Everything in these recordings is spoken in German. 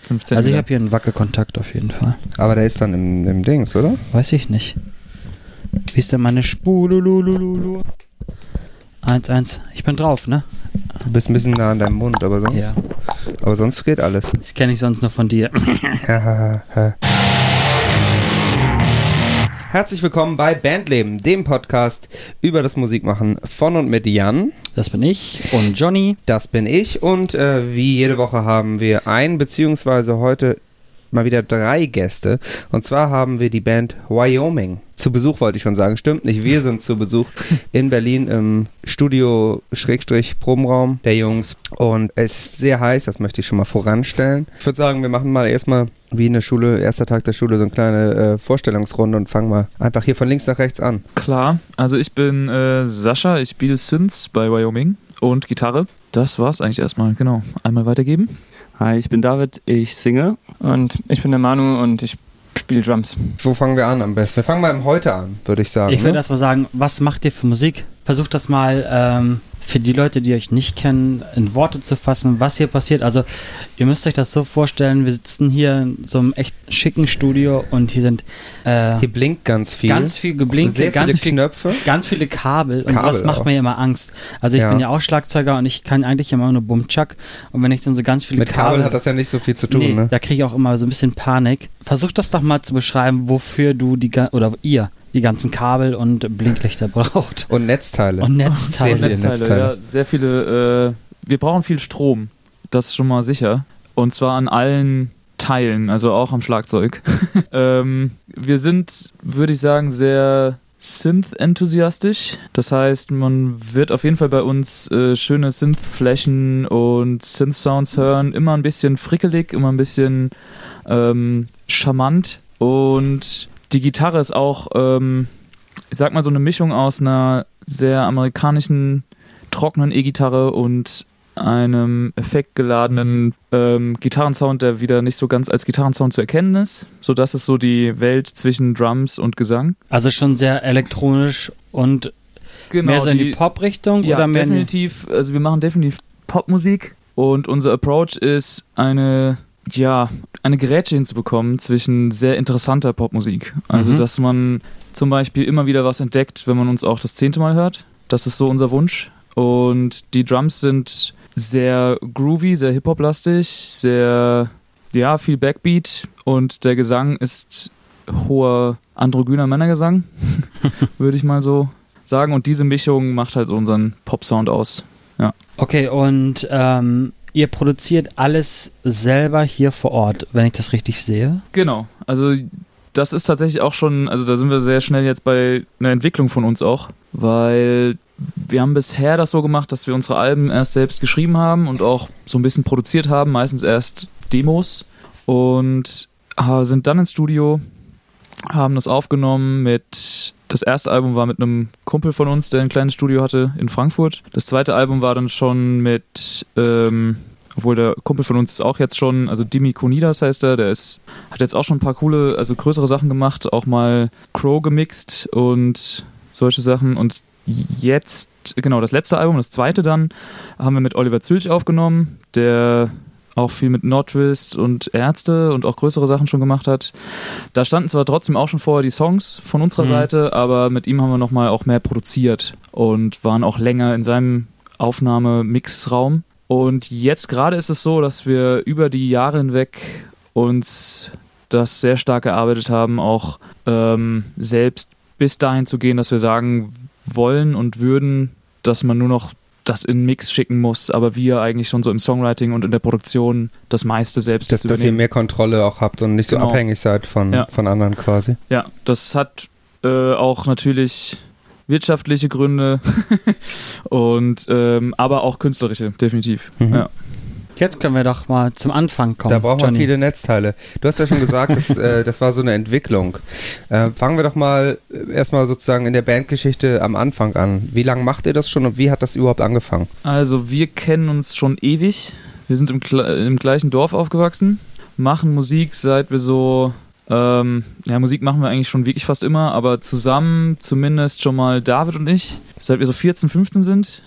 15 Also ich habe hier einen Wackelkontakt auf jeden Fall. Aber der ist dann im, im Dings, oder? Weiß ich nicht. Wie ist denn meine Spululululu? 1-1. Ich bin drauf, ne? Du bist ein bisschen nah an deinem Mund, aber sonst, Ja. aber sonst geht alles. Das kenne ich sonst nur von dir. Herzlich willkommen bei Bandleben, dem Podcast über das Musikmachen von und mit Jan. Das bin ich und Johnny. Das bin ich und äh, wie jede Woche haben wir ein beziehungsweise heute mal wieder drei Gäste. Und zwar haben wir die Band Wyoming. Zu Besuch wollte ich schon sagen. Stimmt nicht, wir sind zu Besuch in Berlin im Studio Schrägstrich Probenraum der Jungs. Und es ist sehr heiß, das möchte ich schon mal voranstellen. Ich würde sagen, wir machen mal erstmal wie in der Schule, erster Tag der Schule, so eine kleine äh, Vorstellungsrunde und fangen mal einfach hier von links nach rechts an. Klar, also ich bin äh, Sascha, ich spiele Synths bei Wyoming und Gitarre. Das war's eigentlich erstmal, genau. Einmal weitergeben. Hi, ich bin David, ich singe. Und ich bin der Manu und ich spiele Drums. Wo fangen wir an am besten? Wir fangen mal im Heute an, würde ich sagen. Ich würde ne? erst mal sagen, was macht ihr für Musik? Versucht das mal ähm, für die Leute, die euch nicht kennen, in Worte zu fassen, was hier passiert. Also, ihr müsst euch das so vorstellen, wir sitzen hier in so einem echt schicken Studio und hier sind äh, Hier blinkt ganz viel. ganz viel Geblinke, Sehr ganz viele viel Knöpfe. ganz viele Kabel und Kabel das macht auch. mir immer Angst. Also ich Ja. bin ja auch Schlagzeuger und ich kann eigentlich immer nur Bumchuck und wenn ich dann so ganz viele Mit Kabel hat das ja nicht so viel zu tun, nee, ne? da kriege ich auch immer so ein bisschen Panik. Versuch das doch mal zu beschreiben, wofür du die oder ihr die ganzen Kabel und Blinklichter braucht. Und Netzteile. Und Sehr Netzteile. viele Netzteile, Netzteile. ja, sehr viele. Äh, wir brauchen viel Strom, das ist schon mal sicher. Und zwar an allen Teilen, also auch am Schlagzeug. ähm, wir sind, würde ich sagen, sehr Synth-enthusiastisch. Das heißt, man wird auf jeden Fall bei uns äh, schöne Synth-Flächen und Synth-Sounds hören. Immer ein bisschen frickelig, immer ein bisschen ähm, charmant. Und die Gitarre ist auch, ähm, ich sag mal, so eine Mischung aus einer sehr amerikanischen trockenen E-Gitarre und einem effektgeladenen ähm, Gitarrensound, der wieder nicht so ganz als Gitarrensound zu erkennen ist. So, das ist so die Welt zwischen Drums und Gesang. Also schon sehr elektronisch und Genau, mehr so in die Pop-Richtung ja, oder mehr in- definitiv. Also wir machen definitiv Popmusik und unser Approach ist eine ja eine Gerätsche hinzubekommen zwischen sehr interessanter Popmusik. Also Mhm. dass man zum Beispiel immer wieder was entdeckt, wenn man uns auch das zehnte Mal hört. Das ist so unser Wunsch. Und die Drums sind sehr groovy, sehr Hip-Hop-lastig, sehr ja viel Backbeat und der Gesang ist hoher androgyner Männergesang, würde ich mal so sagen. Und diese Mischung macht halt so unseren Pop-Sound aus. Okay, und ähm, ihr produziert alles selber hier vor Ort, wenn ich das richtig sehe. Genau. Also das ist tatsächlich auch schon, also da sind wir sehr schnell jetzt bei einer Entwicklung von uns auch, weil wir haben bisher das so gemacht, dass wir unsere Alben erst selbst geschrieben haben und auch so ein bisschen produziert haben, meistens erst Demos und äh, sind dann ins Studio, haben das aufgenommen mit das erste Album war mit einem Kumpel von uns, der ein kleines Studio hatte in Frankfurt. Das zweite Album war dann schon mit, ähm, obwohl der Kumpel von uns ist auch jetzt schon, also Dimi Konidas heißt er, der ist, hat jetzt auch schon ein paar coole, also größere Sachen gemacht, auch mal Crow gemixt und solche Sachen. Und jetzt, genau, das letzte Album, das zweite dann, haben wir mit Oliver Zülch aufgenommen, der auch viel mit Nordwist und Ärzte und auch größere Sachen schon gemacht hat. Da standen zwar trotzdem auch schon vorher die Songs von unserer Mhm. Seite, aber mit ihm haben wir nochmal auch mehr produziert und waren auch länger in seinem Aufnahme-Mix-Raum. Und jetzt gerade ist es so, dass wir über die Jahre hinweg uns das sehr stark erarbeitet haben, auch ähm, selbst bis dahin zu gehen, dass wir sagen wollen und würden, dass man nur noch das in Mix schicken muss, aber wir eigentlich schon so im Songwriting und in der Produktion das meiste selbst dass, dass ihr mehr Kontrolle auch habt und nicht so Genau. abhängig seid von, Ja. von anderen quasi. Ja, das hat äh, auch natürlich wirtschaftliche Gründe und ähm, aber auch künstlerische, definitiv. Mhm. Ja. Jetzt können wir doch mal zum Anfang kommen. Da braucht man Johnny. viele Netzteile. Du hast ja schon gesagt, das, äh, das war so eine Entwicklung. Äh, fangen wir doch mal äh, erstmal sozusagen in der Bandgeschichte am Anfang an. Wie lange macht ihr das schon und wie hat das überhaupt angefangen? Also wir kennen uns schon ewig. Wir sind im, im gleichen Dorf aufgewachsen, machen Musik seit wir so ähm, ja, Musik machen wir eigentlich schon wirklich fast immer, aber zusammen zumindest schon mal David und ich, seit wir so 14, 15 sind.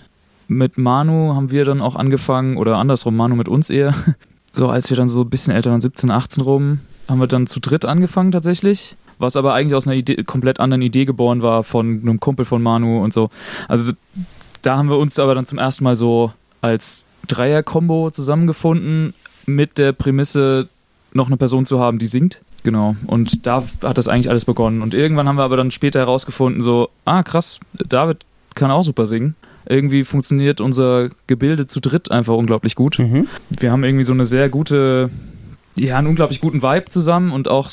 Mit Manu haben wir dann auch angefangen, oder andersrum, Manu mit uns eher, so als wir dann so ein bisschen älter waren, 17, 18 rum, haben wir dann zu dritt angefangen tatsächlich. Was aber eigentlich aus einer Idee, komplett anderen Idee geboren war von einem Kumpel von Manu und so. Also da haben wir uns aber dann zum ersten Mal so als Dreier-Kombo zusammengefunden mit der Prämisse, noch eine Person zu haben, die singt. Genau. Und da hat das eigentlich alles begonnen. Und irgendwann haben wir aber dann später herausgefunden, so, ah krass, David kann auch super singen. Irgendwie funktioniert unser Gebilde zu dritt einfach unglaublich gut. Mhm. Wir haben irgendwie so eine sehr gute, ja, einen unglaublich guten Vibe zusammen und auch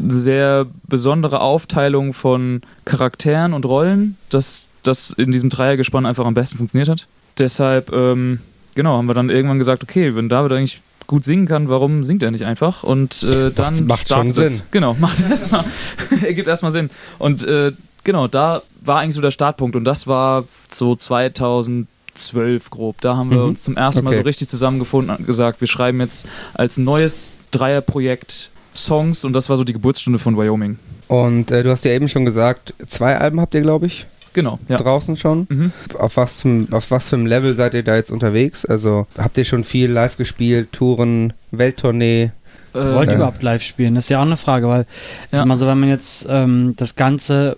eine sehr besondere Aufteilung von Charakteren und Rollen, dass das in diesem Dreiergespann einfach am besten funktioniert hat. Deshalb, ähm, genau, haben wir dann irgendwann gesagt, okay, wenn David eigentlich gut singen kann, warum singt er nicht einfach? Und äh, dann Macht- macht startet schon es. Sinn. Genau, macht erstmal, ergibt erstmal Sinn. Und äh, genau, da war eigentlich so der Startpunkt und das war so 2012 grob. Da haben wir Mhm. uns zum ersten Mal Okay. so richtig zusammengefunden und gesagt, wir schreiben jetzt als neues Dreierprojekt Songs und das war so die Geburtsstunde von Wyoming. Und äh, du hast ja eben schon gesagt, zwei Alben habt ihr, glaube ich, Genau, ja. draußen schon. Mhm. Auf was, zum, auf was für einem Level seid ihr da jetzt unterwegs? Also habt ihr schon viel live gespielt, Touren, Welttournee? Äh, Wollt ihr Ja. überhaupt live spielen? Das ist ja auch eine Frage, weil Ja. ist mal so, wenn man jetzt ähm, das Ganze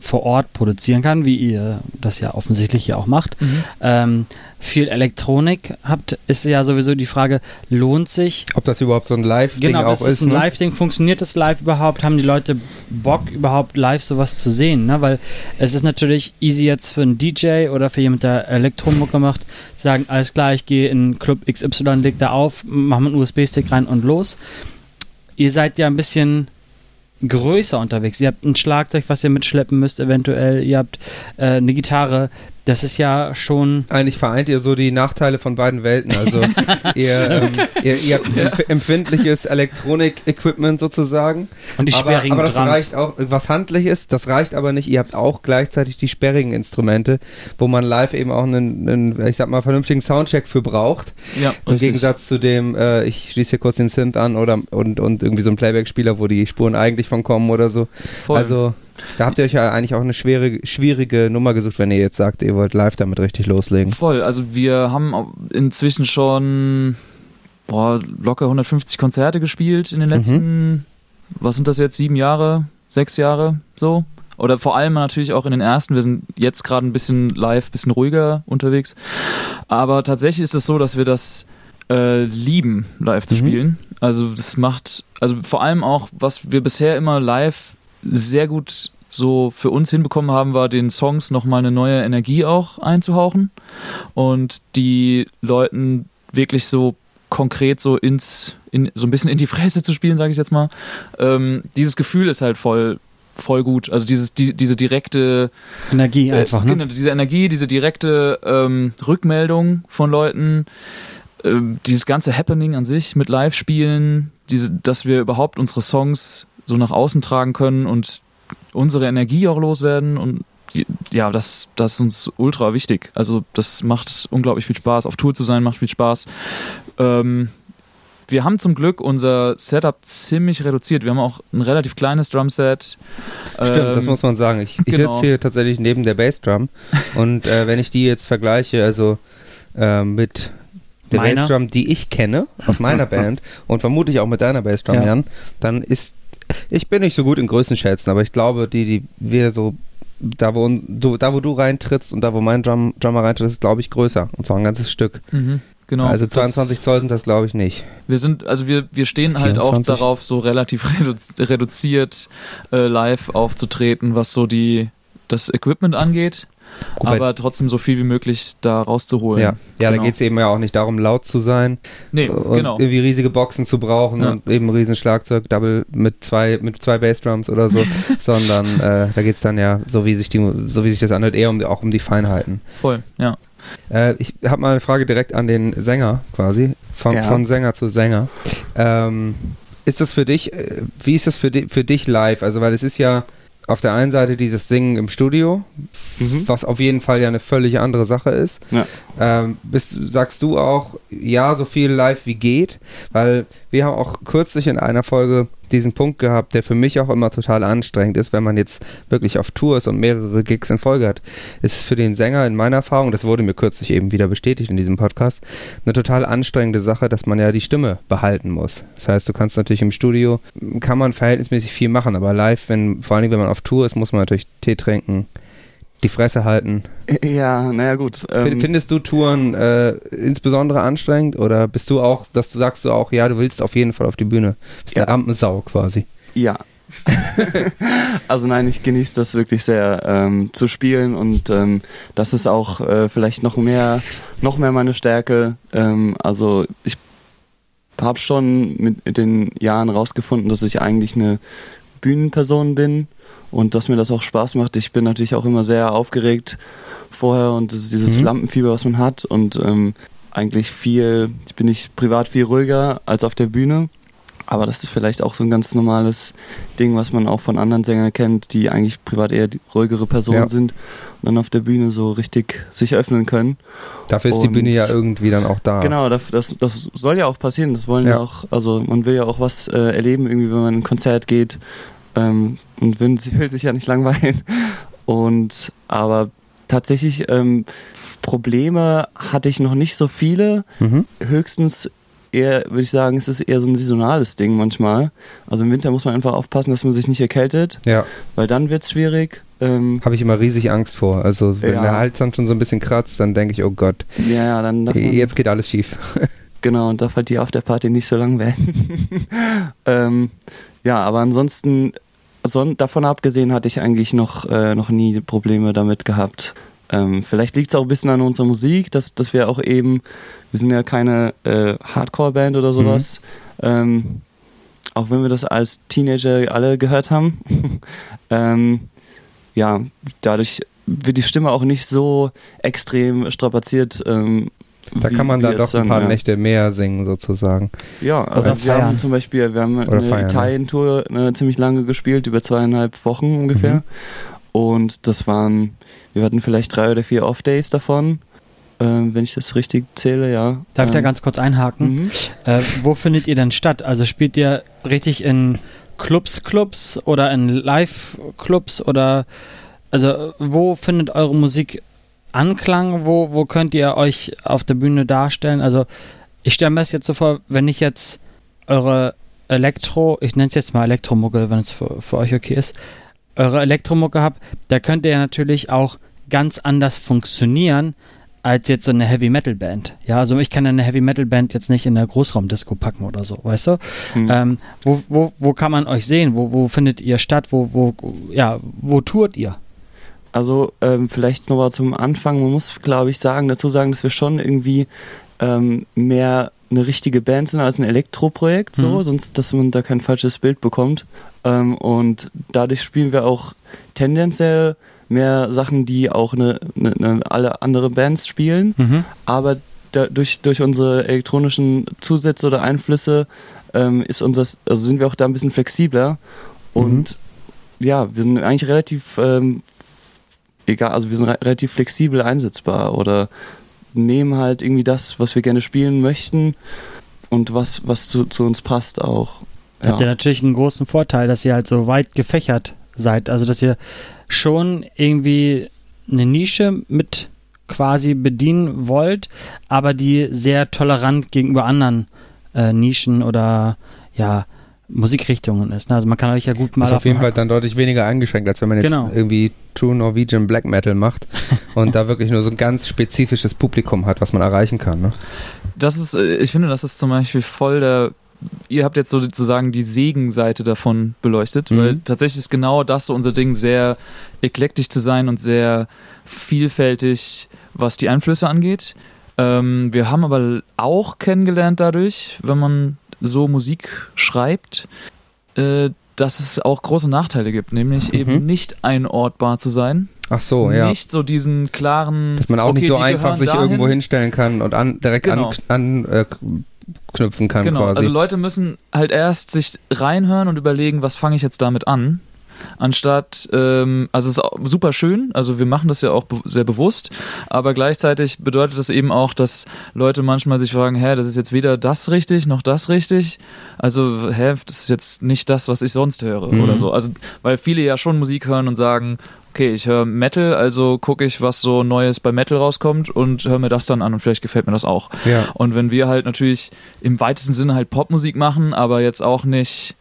vor Ort produzieren kann, wie ihr das ja offensichtlich hier auch macht, Mhm. ähm, viel Elektronik habt, ist ja sowieso die Frage, lohnt sich Ob das überhaupt so ein Live-Ding Genau, auch ist ist? ein ne? Live-Ding. Funktioniert das live überhaupt? Haben die Leute Bock, überhaupt live sowas zu sehen? Ne? Weil es ist natürlich easy jetzt für einen DJ oder für jemand, der Elektromucke macht, zu sagen, alles klar, ich gehe in Club XY, leg da auf, mach mal einen USB-Stick rein und los. Ihr seid ja ein bisschen größer unterwegs. Ihr habt ein Schlagzeug, was ihr mitschleppen müsst, eventuell. Ihr habt äh, eine Gitarre. Das ist ja schon Eigentlich vereint ihr so die Nachteile von beiden Welten. Also ihr, ähm, ihr, ihr habt empf- empfindliches Elektronik-Equipment sozusagen. und die aber, sperrigen aber das Drums. reicht auch, was handliches, das reicht aber nicht. Ihr habt auch gleichzeitig die sperrigen Instrumente, wo man live eben auch einen, einen ich sag mal, vernünftigen Soundcheck für braucht. Ja, Im richtig. Gegensatz zu dem, äh, ich schließe hier kurz den Synth an oder und, und irgendwie so ein Playback-Spieler, wo die Spuren eigentlich von kommen oder so. Voll. Also da habt ihr euch ja eigentlich auch eine schwere, schwierige Nummer gesucht, wenn ihr jetzt sagt, ihr wollt live damit richtig loslegen. Voll, also wir haben inzwischen schon boah, locker 150 Konzerte gespielt in den letzten, was sind das jetzt, sieben Jahre, sechs Jahre so. Oder vor allem natürlich auch in den ersten. Wir sind jetzt gerade ein bisschen live, ein bisschen ruhiger unterwegs. Aber tatsächlich ist es so, dass wir das äh, lieben, live zu Mhm. spielen. Also das macht, also vor allem auch, was wir bisher immer live sehr gut so für uns hinbekommen haben, war den Songs nochmal eine neue Energie auch einzuhauchen und die Leuten wirklich so konkret so ins, in, so ein bisschen in die Fresse zu spielen, sage ich jetzt mal. Ähm, dieses Gefühl ist halt voll, voll gut. Also dieses, die, diese direkte Energie einfach, äh, ne? Genau, diese Energie, diese direkte ähm, Rückmeldung von Leuten, ähm, dieses ganze Happening an sich mit Live-Spielen, diese, dass wir überhaupt unsere Songs so nach außen tragen können und unsere Energie auch loswerden und ja, das, das ist uns ultra wichtig. Also das macht unglaublich viel Spaß. Auf Tour zu sein macht viel Spaß. Ähm, wir haben zum Glück unser Setup ziemlich reduziert. Wir haben auch ein relativ kleines Drumset. Stimmt, das Ähm, muss man sagen. Ich, ich genau. sitze hier tatsächlich neben der Bassdrum und äh, wenn ich die jetzt vergleiche, also äh, mit der? Bassdrum, die ich kenne aus meiner Band und vermutlich auch mit deiner Bassdrum, Ja. Jan, dann ist ich bin nicht so gut in Größenschätzen, aber ich glaube, die, die wir so da wo, du, da, wo du reintrittst und da, wo mein Drum, Drummer reintritt, ist, glaube ich, größer. Und zwar ein ganzes Stück. Mhm, genau. also Das- 22 Zoll sind das, glaube ich, nicht. Wir sind, also wir, wir stehen halt auch 24. darauf, so relativ redu reduziert äh, live aufzutreten, was so die das Equipment angeht, Wobei- aber trotzdem so viel wie möglich da rauszuholen. Ja, ja da Genau. geht es eben ja auch nicht darum, laut zu sein Nee, und genau. irgendwie riesige Boxen zu brauchen Ja. und eben ein riesen Schlagzeug, Double mit zwei, mit zwei Bassdrums oder so, sondern äh, da geht es dann ja, so wie sich die, so wie sich das anhört, eher um, auch um die Feinheiten. Voll, ja. Äh, ich habe mal eine Frage direkt an den Sänger quasi, von, Ja. von Sänger zu Sänger. Ähm, ist das für dich, äh, wie ist das für, di für dich live? Also, weil es ist ja auf der einen Seite dieses Singen im Studio, Mhm. was auf jeden Fall ja eine völlig andere Sache ist. Ja. Ähm, bist, sagst du auch, ja, so viel live wie geht? Weil wir haben auch kürzlich in einer Folge diesen Punkt gehabt, der für mich auch immer total anstrengend ist, wenn man jetzt wirklich auf Tour ist und mehrere Gigs in Folge hat. Es ist für den Sänger in meiner Erfahrung, das wurde mir kürzlich eben wieder bestätigt in diesem Podcast, eine total anstrengende Sache, dass man ja die Stimme behalten muss. Das heißt, du kannst natürlich im Studio, kann man verhältnismäßig viel machen, aber live, wenn, vor allem wenn man auf Tour ist, muss man natürlich Tee trinken, die Fresse halten. Ja, naja gut. Ähm, Findest du Touren äh, insbesondere anstrengend oder bist du auch, dass du sagst du auch, ja, du willst auf jeden Fall auf die Bühne? Bist Ja. eine Rampensau quasi. ja. also nein, ich genieße das wirklich sehr ähm, zu spielen und ähm, das ist auch äh, vielleicht noch mehr, noch mehr meine Stärke. Ähm, also ich habe schon mit, mit den Jahren rausgefunden, dass ich eigentlich eine Bühnenperson bin und dass mir das auch Spaß macht. Ich bin natürlich auch immer sehr aufgeregt vorher und das ist dieses Mhm. Lampenfieber, was man hat und ähm, eigentlich viel, bin ich privat viel ruhiger als auf der Bühne. Aber das ist vielleicht auch so ein ganz normales Ding, was man auch von anderen Sängern kennt, die eigentlich privat eher die ruhigere Personen Ja. sind und dann auf der Bühne so richtig sich öffnen können. Dafür ist die Und- Bühne ja irgendwie dann auch da. Genau, das, das, das soll ja auch passieren. Das wollen Ja. ja auch, also man will ja auch was äh, erleben, irgendwie, wenn man in ein Konzert geht ähm, und will, will sich ja nicht langweilen. Und aber tatsächlich ähm, Probleme hatte ich noch nicht so viele. Mhm. Höchstens eher, würde ich sagen, es ist eher so ein saisonales Ding manchmal. Also im Winter muss man einfach aufpassen, dass man sich nicht erkältet, Ja, weil dann wird es schwierig. Ähm, habe ich immer riesig Angst vor. Also wenn Ja. der Hals dann schon so ein bisschen kratzt, dann denke ich, oh Gott, ja, ja, dann jetzt geht alles schief. Genau, und darf halt die Afterparty nicht so lang werden. ähm, ja, aber ansonsten, son davon abgesehen, hatte ich eigentlich noch, äh, noch nie Probleme damit gehabt. Ähm, vielleicht liegt es auch ein bisschen an unserer Musik, dass, dass wir auch eben, wir sind ja keine äh, Hardcore-Band oder sowas. Ähm, auch wenn wir das als Teenager alle gehört haben. ähm, ja, dadurch wird die Stimme auch nicht so extrem strapaziert. Ähm, Da wie- kann man dann doch ein paar ja. Nächte mehr singen sozusagen. Ja, also Oder wir feiern. haben zum Beispiel, wir haben Oder eine. Italien-Tour eine ziemlich lange gespielt, über zweieinhalb Wochen ungefähr. Mhm. Und das waren, wir hatten vielleicht drei oder vier Off-Days davon, ähm, wenn ich das richtig zähle, ja. Darf ich da Ähm, ganz kurz einhaken? mhm. Äh, wo findet ihr denn statt? Also spielt ihr richtig in Clubs, Clubs oder in Live-Clubs oder also wo findet eure Musik Anklang? Wo, wo könnt ihr euch auf der Bühne darstellen? Also ich stelle mir das jetzt so vor, wenn ich jetzt eure Elektro, ich nenne es jetzt mal Elektromucke, wenn es für, für euch okay ist, eure Elektromucke habt, da könnt ihr ja natürlich auch ganz anders funktionieren als jetzt so eine Heavy Metal Band. Ja, also ich kann eine Heavy Metal Band jetzt nicht in der Großraumdisco packen oder so, weißt du? Mhm. Ähm, wo, wo, wo kann man euch sehen? Wo, wo findet ihr statt? Wo, wo, ja, wo tourt ihr? Also ähm, vielleicht nochmal zum Anfang, man muss, glaube ich, sagen, dazu sagen, dass wir schon irgendwie ähm, mehr eine richtige Band sind als ein Elektroprojekt, so, Mhm. sonst, dass man da kein falsches Bild bekommt. Ähm, und dadurch spielen wir auch tendenziell mehr Sachen, die auch eine, eine, eine, alle andere Bands spielen, Mhm. aber da, durch, durch unsere elektronischen Zusätze oder Einflüsse ähm, ist unser, also sind wir auch da ein bisschen flexibler und ja, wir sind eigentlich relativ ähm, egal, also wir sind re relativ flexibel einsetzbar oder nehmen halt irgendwie das, was wir gerne spielen möchten und was, was zu, zu uns passt auch. Habt ihr natürlich einen großen Vorteil, dass ihr halt so weit gefächert seid. Also dass ihr schon irgendwie eine Nische mit quasi bedienen wollt, aber die sehr tolerant gegenüber anderen äh, Nischen oder ja Musikrichtungen ist. Ne? Also man kann euch ja gut mal ist auf jeden Fall dann deutlich weniger eingeschränkt, als wenn man jetzt Genau. irgendwie True Norwegian Black Metal macht und da wirklich nur so ein ganz spezifisches Publikum hat, was man erreichen kann. Ne? Das ist, äh, ich finde, das ist zum Beispiel voll der. Ihr habt jetzt sozusagen die Segenseite davon beleuchtet, Mhm. weil tatsächlich ist genau das so unser Ding, sehr eklektisch zu sein und sehr vielfältig, was die Einflüsse angeht. Ähm, wir haben aber auch kennengelernt dadurch, wenn man so Musik schreibt, äh, dass es auch große Nachteile gibt, nämlich Mhm. eben nicht einordbar zu sein. Ach so, ja. Nicht so diesen klaren. Dass man auch okay, nicht so einfach sich dahin. irgendwo hinstellen kann und an, direkt Genau. an, an, äh, knüpfen kann Genau, quasi. also Leute müssen halt erst sich reinhören und überlegen, was fange ich jetzt damit an. Anstatt, ähm, also es ist auch super schön, also wir machen das ja auch be sehr bewusst, aber gleichzeitig bedeutet das eben auch, dass Leute manchmal sich fragen, hä, das ist jetzt weder das richtig, noch das richtig, also hä, das ist jetzt nicht das, was ich sonst höre Mhm. oder so. Also, weil viele ja schon Musik hören und sagen, okay, ich höre Metal, also gucke ich, was so Neues bei Metal rauskommt und höre mir das dann an und vielleicht gefällt mir das auch. Ja. Und wenn wir halt natürlich im weitesten Sinne halt Popmusik machen, aber jetzt auch nicht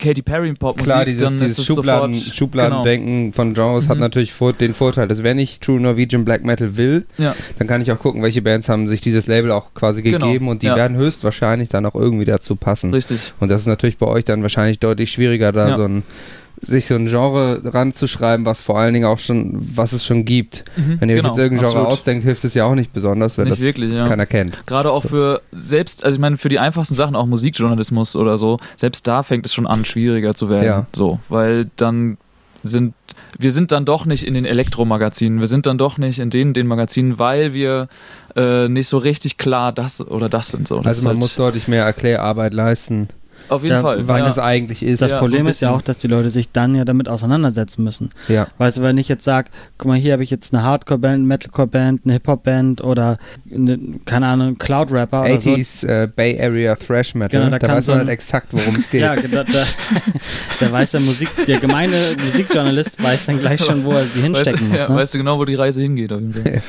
Katy Perry Popmusik, Klar, dieses, dann dieses ist es Schubladen, sofort Schubladendenken von Genres hat Mhm. natürlich vor, den Vorteil, dass wenn ich True Norwegian Black Metal will, Ja. dann kann ich auch gucken, welche Bands haben sich dieses Label auch quasi Genau, gegeben und die ja. werden höchstwahrscheinlich dann auch irgendwie dazu passen. richtig. Und das ist natürlich bei euch dann wahrscheinlich deutlich schwieriger, da Ja. so ein sich so ein Genre ranzuschreiben, was vor allen Dingen auch schon, was es schon gibt. Mhm, Wenn ihr genau, jetzt irgendein Genre absolut. ausdenkt, hilft es ja auch nicht besonders, weil Nicht das wirklich, ja. keiner kennt. Gerade auch für selbst, also ich meine, für die einfachsten Sachen, auch Musikjournalismus oder so, selbst da fängt es schon an, schwieriger zu werden. Ja. So, weil dann sind, wir sind dann doch nicht in den Elektromagazinen, wir sind dann doch nicht in den, den Magazinen, weil wir äh, nicht so richtig klar das oder das sind. So. Das Also man halt muss deutlich mehr Erklärarbeit leisten, auf jeden Ja, Fall. was ja. es eigentlich ist. Das Ja, so Problem ein ist ja auch, dass die Leute sich dann ja damit auseinandersetzen müssen. ja. Weißt du, wenn ich jetzt sage, guck mal, hier habe ich jetzt eine Hardcore-Band, Metalcore-Band, eine Hip-Hop-Band oder eine, keine Ahnung, Cloud-Rapper oder so. 80s äh, Bay Area Thrash Metal, Genau, da da, weiß so man halt exakt, worum es geht. Ja, da, da, der weiß der Musik, der gemeine Musikjournalist weiß dann gleich schon, wo er sie weißt, hinstecken du, muss. ja, ne? weißt du genau, wo die Reise hingeht, auf jeden Fall.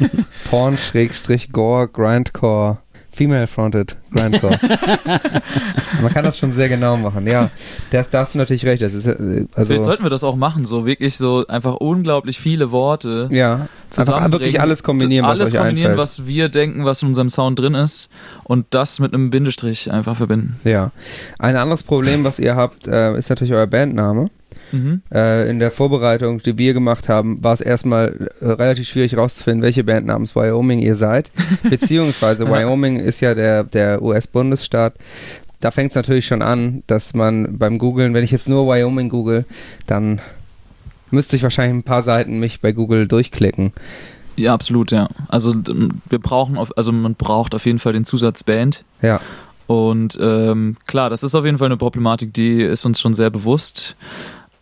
Porn, Schrägstrich, Gore, Grindcore, Female-Fronted, Grindcore. Man kann das schon sehr genau machen, ja. Das, da hast du natürlich recht. Ist, äh, Vielleicht also, sollten wir das auch machen, so wirklich so einfach unglaublich viele Worte ja, zusammenbringen. wirklich alles kombinieren, was alles kombinieren, einfällt. was wir denken, was in unserem Sound drin ist und das mit einem Bindestrich einfach verbinden. Ja. Ein anderes Problem, was ihr habt, äh, ist natürlich euer Bandname. Mhm. Äh, in der Vorbereitung, die wir gemacht haben, war es erstmal äh, relativ schwierig herauszufinden, welche Band namens Wyoming ihr seid. Beziehungsweise Wyoming ist ja der, der US-Bundesstaat. Da fängt es natürlich schon an, dass man beim Googlen, wenn ich jetzt nur Wyoming google, dann müsste ich wahrscheinlich ein paar Seiten mich bei Google durchklicken. Ja, absolut, ja. Also wir brauchen, auf, also man braucht auf jeden Fall den Zusatz Band. Ja. Und ähm, klar, das ist auf jeden Fall eine Problematik, die ist uns schon sehr bewusst.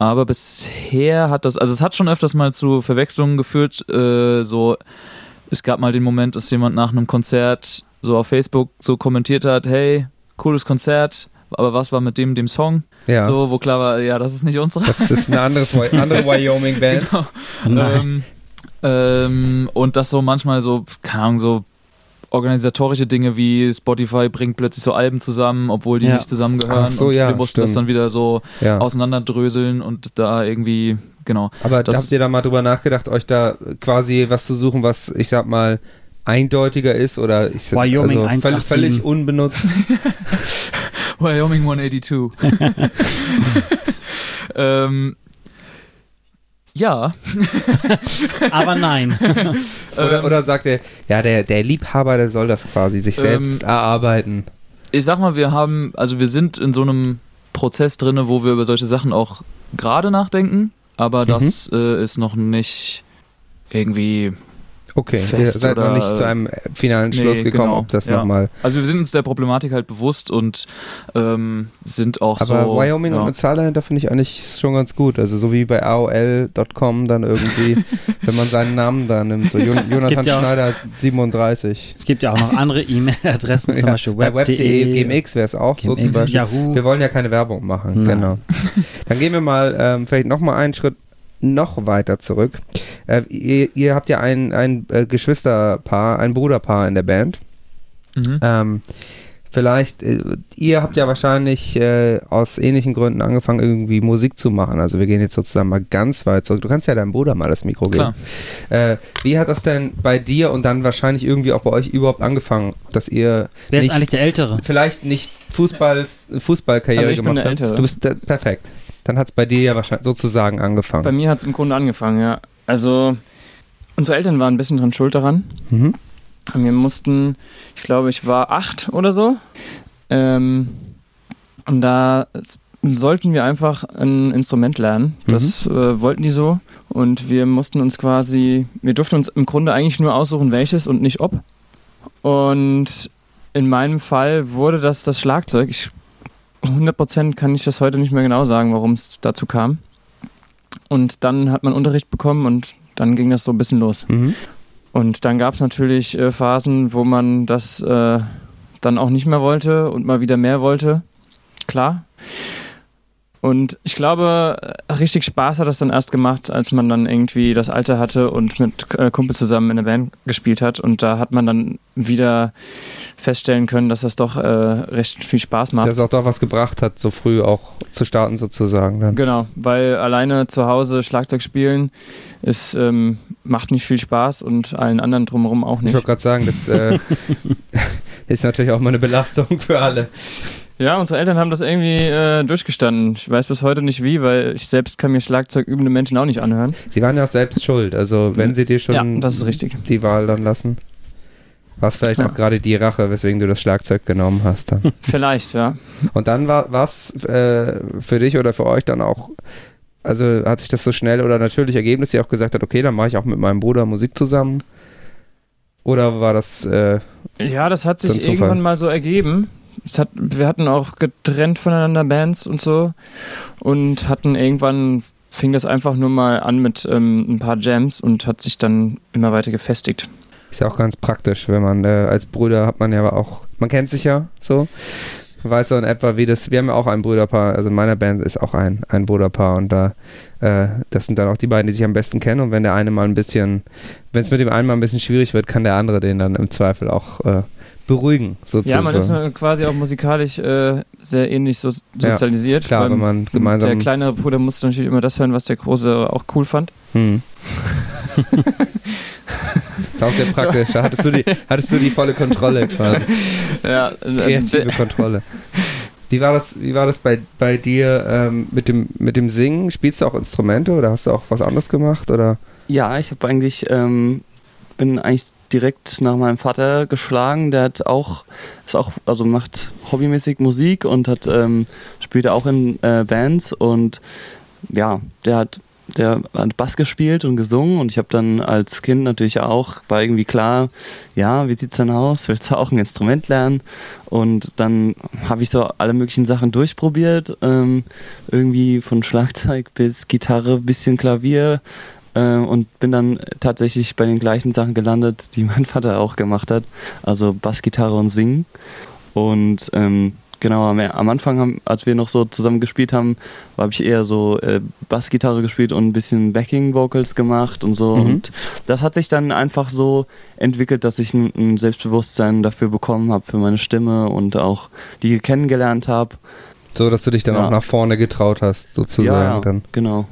Aber bisher hat das, also es hat schon öfters mal zu Verwechslungen geführt. Äh, so, es gab mal den Moment, dass jemand nach einem Konzert so auf Facebook so kommentiert hat, hey, cooles Konzert, aber was war mit dem, dem Song? Ja. So, wo klar war, ja, das ist nicht unsere. Das ist eine anderes, andere Wyoming-Band. Genau. Nein. Ähm, ähm, und das so manchmal so, keine Ahnung, so organisatorische Dinge wie Spotify bringt plötzlich so Alben zusammen, obwohl die Ja. nicht zusammengehören. Ach so, und ja, wir mussten das stimmt. dann wieder so Ja. auseinanderdröseln und da irgendwie, genau. Aber Das- habt ihr da mal drüber nachgedacht, euch da quasi was zu suchen, was ich sag mal eindeutiger ist oder ich sag, Wyoming also völlig, 187. völlig unbenutzt? Wyoming 182. ähm, ja, Aber nein. Oder, Ähm, oder sagt er, ja, der, der Liebhaber, der soll das quasi sich selbst Ähm, erarbeiten. ich sag mal, wir haben, also wir sind in so einem Prozess drinne, wo wir über solche Sachen auch gerade nachdenken, aber das äh, ist noch nicht irgendwie Okay, ihr seid noch nicht zu einem finalen Nee, Schluss gekommen, genau, ob das ja. nochmal. Also wir sind uns der Problematik halt bewusst und ähm, sind auch Aber so. Wyoming ja. und mit Zahl dahinter finde ich eigentlich schon ganz gut. Also so wie bei AOL.com dann irgendwie, wenn man seinen Namen da nimmt. So Jon Jonathan ja Schneider 37. Es gibt ja auch noch andere E-Mail-Adressen, zum Ja, Beispiel bei web.de, web.de, GMX wäre es auch so zum GMX, Beispiel. Yahoo. Wir wollen ja keine Werbung machen, genau. Dann gehen wir mal ähm, vielleicht nochmal einen Schritt noch weiter zurück. Äh, ihr, ihr habt ja ein, ein äh, Geschwisterpaar, ein Bruderpaar in der Band. Mhm. Ähm, vielleicht, äh, ihr habt ja wahrscheinlich äh, aus ähnlichen Gründen angefangen, irgendwie Musik zu machen. Also wir gehen jetzt sozusagen mal ganz weit zurück. Du kannst ja deinem Bruder mal das Mikro geben. Klar. Äh, wie hat das denn bei dir und dann wahrscheinlich irgendwie auch bei euch überhaupt angefangen, dass ihr Wer ist nicht, eigentlich der Ältere? vielleicht nicht Fußball, Fußballkarriere Also gemacht der habt? Ältere. Du bist der, perfekt. Dann hat es bei dir ja wahrscheinlich sozusagen angefangen. Bei mir hat es im Grunde angefangen, ja. Also, unsere Eltern waren ein bisschen dran schuld daran. Mhm. Und wir mussten, ich glaube, ich war acht oder so. Ähm, und da sollten wir einfach ein Instrument lernen. Das äh, wollten die so. Und wir mussten uns quasi, wir durften uns im Grunde eigentlich nur aussuchen, welches und nicht ob. Und in meinem Fall wurde das das Schlagzeug. Ich 100% kann ich das heute nicht mehr genau sagen, warum es dazu kam. Und dann hat man Unterricht bekommen und dann ging das so ein bisschen los. Mhm. Und dann gab es natürlich äh, Phasen, wo man das äh, dann auch nicht mehr wollte und mal wieder mehr wollte. Klar. Und ich glaube, richtig Spaß hat das dann erst gemacht, als man dann irgendwie das Alter hatte und mit äh, Kumpel zusammen in der Band gespielt hat. Und da hat man dann wieder feststellen können, dass das doch äh, recht viel Spaß macht. Dass es auch doch was gebracht hat, so früh auch zu starten sozusagen. Dann. Genau, weil alleine zu Hause Schlagzeug spielen ist, ähm, macht nicht viel Spaß und allen anderen drumherum auch Ich nicht. wollte gerade sagen, das äh, ist natürlich auch mal eine Belastung für alle. Ja, unsere Eltern haben das irgendwie äh, durchgestanden. Ich weiß bis heute nicht wie, weil ich selbst kann mir Schlagzeug übende Menschen auch nicht anhören. Sie waren ja auch selbst schuld. Also wenn sie dir schon ja, das ist richtig. die Wahl dann lassen, war es vielleicht Ja. auch gerade die Rache, weswegen du das Schlagzeug genommen hast dann. Vielleicht, ja. Und dann war was äh, für dich oder für euch dann auch, also hat sich das so schnell oder natürlich ergeben, dass ihr auch gesagt habt, okay, dann mache ich auch mit meinem Bruder Musik zusammen? Oder war das, äh, Ja, das hat sich Zufall. irgendwann mal so ergeben. Es hat, wir hatten auch getrennt voneinander Bands und so und hatten irgendwann fing das einfach nur mal an mit ähm, ein paar Jams und hat sich dann immer weiter gefestigt. ist ja auch ganz praktisch, wenn man äh, als Brüder hat man ja auch, man kennt sich ja so, weiß so in etwa, wie das, wir haben ja auch ein Brüderpaar, also in meiner Band ist auch ein, ein Bruderpaar und da, äh, das sind dann auch die beiden, die sich am besten kennen und wenn der eine mal ein bisschen, wenn es mit dem einen mal ein bisschen schwierig wird, kann der andere den dann im Zweifel auch äh, beruhigen, Ja, sozusagen. man ist äh, quasi auch musikalisch äh, sehr ähnlich so Ja, sozialisiert. Klar, weil wenn man gemeinsam. Der kleinere Bruder musste natürlich immer das hören, was der große auch cool fand. Hm. ist auch sehr praktisch. Da hattest du die, hattest du die volle Kontrolle quasi. Ja, Kreative Kontrolle. Wie war das, wie war das bei, bei dir ähm, mit, dem, mit dem Singen? Spielst du auch Instrumente oder hast du auch was anderes gemacht? Oder? Ja, ich habe eigentlich, ähm, bin eigentlich direkt nach meinem Vater geschlagen. Der hat auch, ist auch, also macht hobbymäßig Musik und hat, ähm, spielt auch in äh, Bands und ja, der hat, der hat Bass gespielt und gesungen und ich habe dann als Kind natürlich auch, war irgendwie klar, ja, wie sieht's denn aus? Willst du auch ein Instrument lernen? Und dann habe ich so alle möglichen Sachen durchprobiert, ähm, irgendwie von Schlagzeug bis Gitarre, bisschen Klavier, äh, und bin dann tatsächlich bei den gleichen Sachen gelandet, die mein Vater auch gemacht hat. Also Bassgitarre und Singen. Und ähm, genau, am, Anfang, haben, als wir noch so zusammen gespielt haben, habe ich eher so äh, Bassgitarre gespielt und ein bisschen Backing-Vocals gemacht und so. Mhm. Und das hat sich dann einfach so entwickelt, dass ich ein, ein Selbstbewusstsein dafür bekommen habe, für meine Stimme und auch die kennengelernt habe. So, dass du dich dann Ja. auch nach vorne getraut hast, sozusagen. Ja, ja, Dann. genau.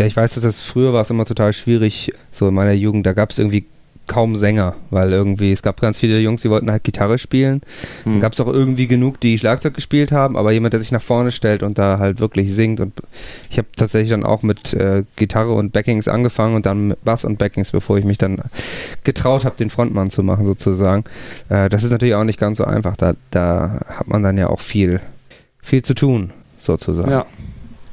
Ja, ich weiß, dass das früher war es immer total schwierig, so in meiner Jugend, da gab es irgendwie kaum Sänger, weil irgendwie, es gab ganz viele Jungs, die wollten halt Gitarre spielen. Dann Hm. gab es auch irgendwie genug, die Schlagzeug gespielt haben, aber jemand, der sich nach vorne stellt und da halt wirklich singt. Und ich habe tatsächlich dann auch mit äh, Gitarre und Backings angefangen und dann mit Bass und Backings, bevor ich mich dann getraut habe, den Frontmann zu machen, sozusagen. Äh, das ist natürlich auch nicht ganz so einfach. Da, da hat man dann ja auch viel, viel zu tun, sozusagen. Ja.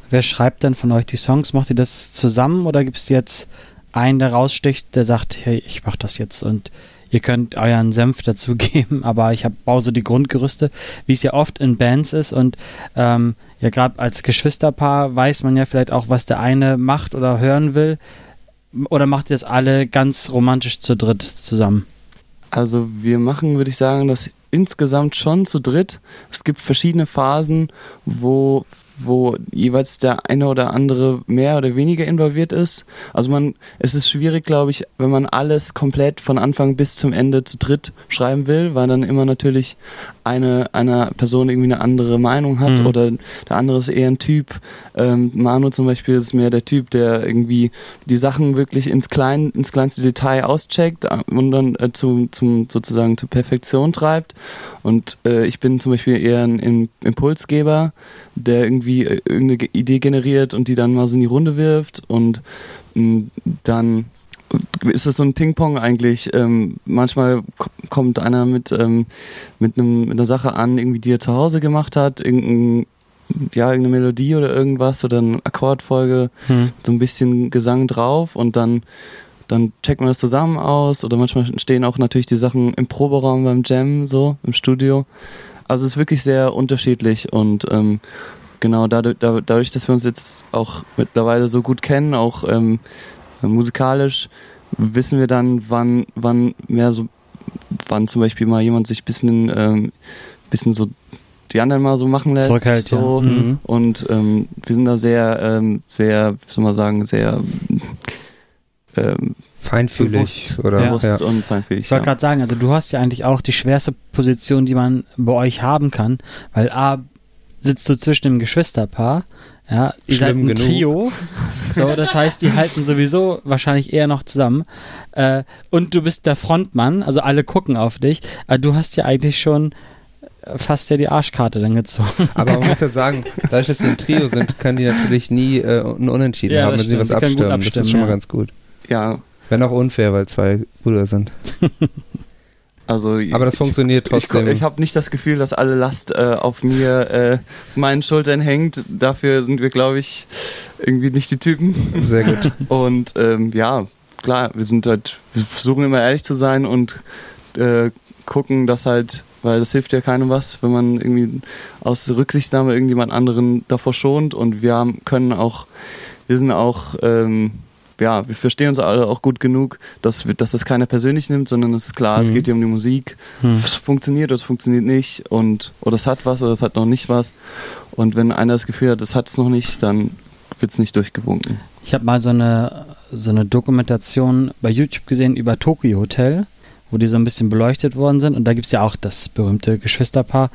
Wer schreibt denn von euch die Songs? Macht ihr das zusammen oder gibt es jetzt einen, der raussticht, der sagt, hey, ich mach das jetzt und ihr könnt euren Senf dazugeben, aber ich hab, baue so die Grundgerüste, wie es ja oft in Bands ist und ähm, ja gerade als Geschwisterpaar weiß man ja vielleicht auch, was der eine macht oder hören will. Oder macht ihr das alle ganz romantisch zu dritt zusammen? Also wir machen, würde ich sagen, das insgesamt schon zu dritt. Es gibt verschiedene Phasen, wo, wo jeweils der eine oder andere mehr oder weniger involviert ist. Also man, es ist schwierig, glaube ich, wenn man alles komplett von Anfang bis zum Ende zu dritt schreiben will, weil dann immer natürlich eine einer Person irgendwie eine andere Meinung hat Mhm. oder der andere ist eher ein Typ. Ähm, Manu zum Beispiel ist mehr der Typ, der irgendwie die Sachen wirklich ins klein, ins kleinste Detail auscheckt äh, und dann äh, zu, zum sozusagen zur Perfektion treibt. Und äh, ich bin zum Beispiel eher ein, Im- Impulsgeber, der irgendwie äh, irgendeine Ge- Idee generiert und die dann mal so in die Runde wirft und mh, dann ist es so ein Ping-Pong eigentlich. Ähm, manchmal kommt einer mit, ähm, mit, einem, mit einer Sache an, irgendwie die er zu Hause gemacht hat, irgendein, ja, irgendeine Melodie oder irgendwas oder eine Akkordfolge, so ein bisschen Gesang drauf und dann, dann checkt man das zusammen aus oder manchmal stehen auch natürlich die Sachen im Proberaum beim Jam, so im Studio. Also es ist wirklich sehr unterschiedlich und ähm, genau, dadurch, dadurch, dass wir uns jetzt auch mittlerweile so gut kennen, auch ähm, musikalisch, wissen wir dann, wann, wann mehr so, wann zum Beispiel mal jemand sich ein bisschen, ähm, bisschen so die anderen mal so machen lässt. Zurückhält, so. ja. Mhm. Und ähm, wir sind da sehr, ähm, sehr, wie soll man sagen, sehr ähm, Feinfühlig bewusst, oder Ja. bewusst ja. und feinfühlig. Ich wollte Ja. gerade sagen, also du hast ja eigentlich auch die schwerste Position, die man bei euch haben kann, weil A, sitzt du zwischen dem Geschwisterpaar, ja, ihr seid ein genug. Trio, so, das heißt, die halten sowieso wahrscheinlich eher noch zusammen äh, und du bist der Frontmann, also alle gucken auf dich, aber du hast ja eigentlich schon äh, fast ja die Arschkarte dann gezogen. Aber man muss ja sagen, dadurch, dass sie ein Trio sind, können die natürlich nie äh, ein Unentschieden Ja, haben, wenn sie was stimmt. Die können gut abstimmen. Das ist abstimmen, schon mal ja. ganz gut. Ja, Wenn auch unfair, weil zwei Brüder sind. also Aber das funktioniert ich, trotzdem. ich habe nicht das Gefühl, dass alle Last äh, auf mir, äh, auf meinen Schultern hängt. Dafür sind wir, glaube ich, irgendwie nicht die Typen. Sehr gut. Und ähm, ja, klar, wir sind halt, wir versuchen immer ehrlich zu sein und äh, gucken, dass halt, weil das hilft ja keinem was, wenn man irgendwie aus Rücksichtnahme irgendjemand anderen davor schont und wir haben, können auch, wir sind auch, ähm, ja, wir verstehen uns alle auch gut genug, dass, wir, dass das keiner persönlich nimmt, sondern es ist klar, es Mhm. geht hier um die Musik. Hm. Es funktioniert oder es funktioniert nicht und oder es hat was oder es hat noch nicht was. Und wenn einer das Gefühl hat, es hat es noch nicht, dann wird es nicht durchgewunken. Ich habe mal so eine, so eine Dokumentation bei YouTube gesehen über Tokyo Hotel, wo die so ein bisschen beleuchtet worden sind. Und da gibt es ja auch das berühmte Geschwisterpaar.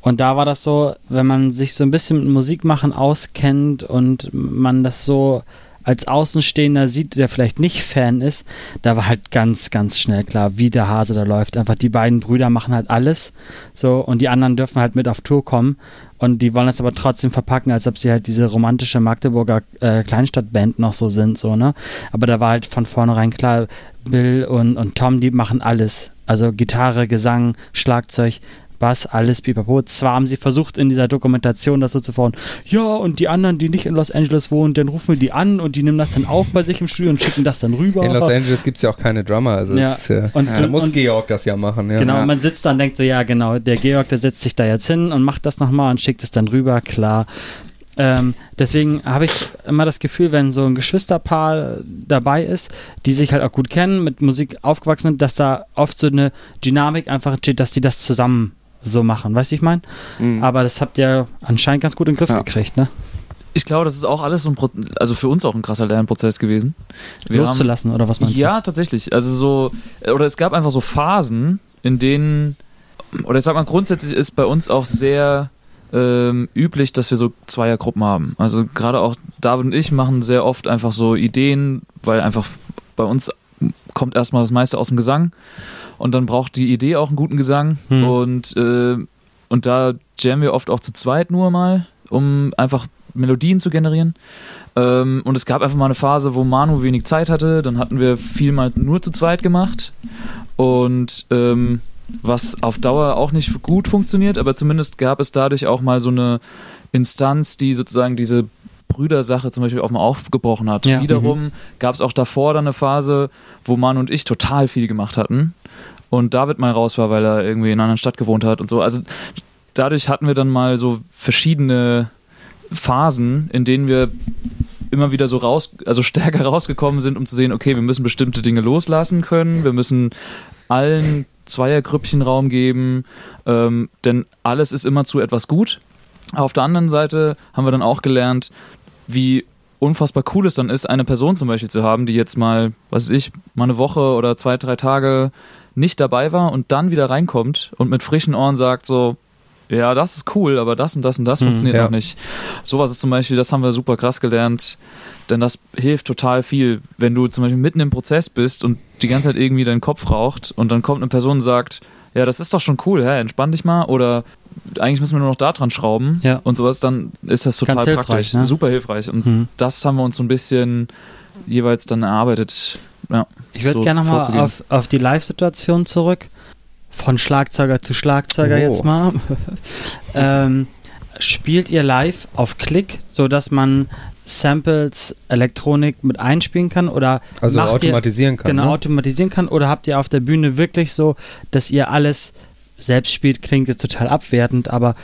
Und da war das so, wenn man sich so ein bisschen mit Musikmachen auskennt und man das so als Außenstehender sieht, der vielleicht nicht Fan ist, da war halt ganz, ganz schnell klar, wie der Hase da läuft. Einfach die beiden Brüder machen halt alles. So, und die anderen dürfen halt mit auf Tour kommen. Und die wollen das aber trotzdem verpacken, als ob sie halt diese romantische Magdeburger äh, Kleinstadtband noch so sind, so, ne? Aber da war halt von vornherein klar, Bill und, und Tom, die machen alles. Also Gitarre, Gesang, Schlagzeug, Bass, alles pipapo. Zwar haben sie versucht, in dieser Dokumentation das so zu fahren, ja, und die anderen, die nicht in Los Angeles wohnen, dann rufen wir die an und die nehmen das dann auf bei sich im Studio und schicken das dann rüber. In Los Angeles gibt es ja auch keine Drummer. Also Ja. ist ja, Und- da muss und- Georg das ja machen. Ja. Genau, Ja. und man sitzt da und denkt so, ja genau, der Georg, der setzt sich da jetzt hin und macht das nochmal und schickt es dann rüber, klar. Ähm, deswegen habe ich immer das Gefühl, wenn so ein Geschwisterpaar dabei ist, die sich halt auch gut kennen, mit Musik aufgewachsen sind, dass da oft so eine Dynamik einfach entsteht, dass die das zusammen so machen, weißt du, ich meine? Mhm. Aber das habt ihr anscheinend ganz gut in den Griff Ja. gekriegt, ne? Ich glaube, das ist auch alles so ein Pro also für uns auch ein krasser Lernprozess gewesen. Wir haben, Loszulassen, oder was meinst ja, tatsächlich. Also so, oder es gab einfach so Phasen, in denen, oder ich sag mal, grundsätzlich ist bei uns auch sehr ähm, üblich, dass wir so Zweiergruppen haben. Also gerade auch David und ich machen sehr oft einfach so Ideen, weil einfach bei uns kommt erstmal das meiste aus dem Gesang und dann braucht die Idee auch einen guten Gesang Hm. und, äh, und da jammen wir oft auch zu zweit nur mal, um einfach Melodien zu generieren. Ähm, und es gab einfach mal eine Phase, wo Manu wenig Zeit hatte. Dann hatten wir viel mal nur zu zweit gemacht. Und ähm, was auf Dauer auch nicht gut funktioniert, aber zumindest gab es dadurch auch mal so eine Instanz, die sozusagen diese Brüdersache zum Beispiel auch mal aufgebrochen hat. Ja. Wiederum gab es auch davor dann eine Phase, wo Manu und ich total viel gemacht hatten. Und David mal raus war, weil er irgendwie in einer anderen Stadt gewohnt hat und so. Also dadurch hatten wir dann mal so verschiedene Phasen, in denen wir immer wieder so raus, also stärker rausgekommen sind, um zu sehen, okay, wir müssen bestimmte Dinge loslassen können, wir müssen allen Zweiergrüppchen Raum geben, ähm, denn alles ist immer zu etwas gut. Auf der anderen Seite haben wir dann auch gelernt, wie unfassbar cool es dann ist, eine Person zum Beispiel zu haben, die jetzt mal, was weiß ich, mal eine Woche oder zwei, drei Tage nicht dabei war und dann wieder reinkommt und mit frischen Ohren sagt so, ja, das ist cool, aber das und das und das Mhm, funktioniert ja. noch nicht. Sowas ist zum Beispiel, das haben wir super krass gelernt, denn das hilft total viel, wenn du zum Beispiel mitten im Prozess bist und die ganze Zeit irgendwie dein Kopf raucht und dann kommt eine Person und sagt, ja, das ist doch schon cool, hä? entspann dich mal oder eigentlich müssen wir nur noch da dran schrauben Ja. und sowas, dann ist das total praktisch, ne? super hilfreich und Hm. das haben wir uns so ein bisschen jeweils dann erarbeitet. Ja, Ich würde so gerne nochmal auf, auf die Live-Situation zurück. Von Schlagzeuger zu Schlagzeuger Oh. jetzt mal. ähm, spielt ihr live auf Klick, sodass man Samples, Elektronik mit einspielen kann? Oder Also macht ihr, automatisieren kann. genau ne? automatisieren kann? Oder habt ihr auf der Bühne wirklich so, dass ihr alles selbst spielt? Klingt jetzt total abwertend, aber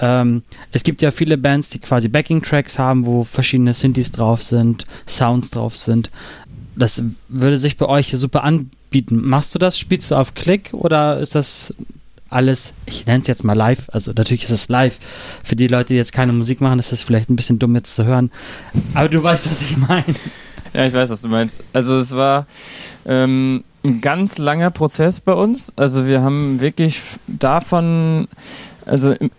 ähm, es gibt ja viele Bands, die quasi Backing-Tracks haben, wo verschiedene Synthes drauf sind, Sounds drauf sind. Das würde sich bei euch super anbieten. Machst du das? Spielst du auf Klick oder ist das alles, ich nenne es jetzt mal live, also natürlich ist es live. Für die Leute, die jetzt keine Musik machen, ist das vielleicht ein bisschen dumm jetzt zu hören. Aber du weißt, was ich meine. Ja, ich weiß, was du meinst. Also es war ähm, ein ganz langer Prozess bei uns. Also wir haben wirklich davon, also in,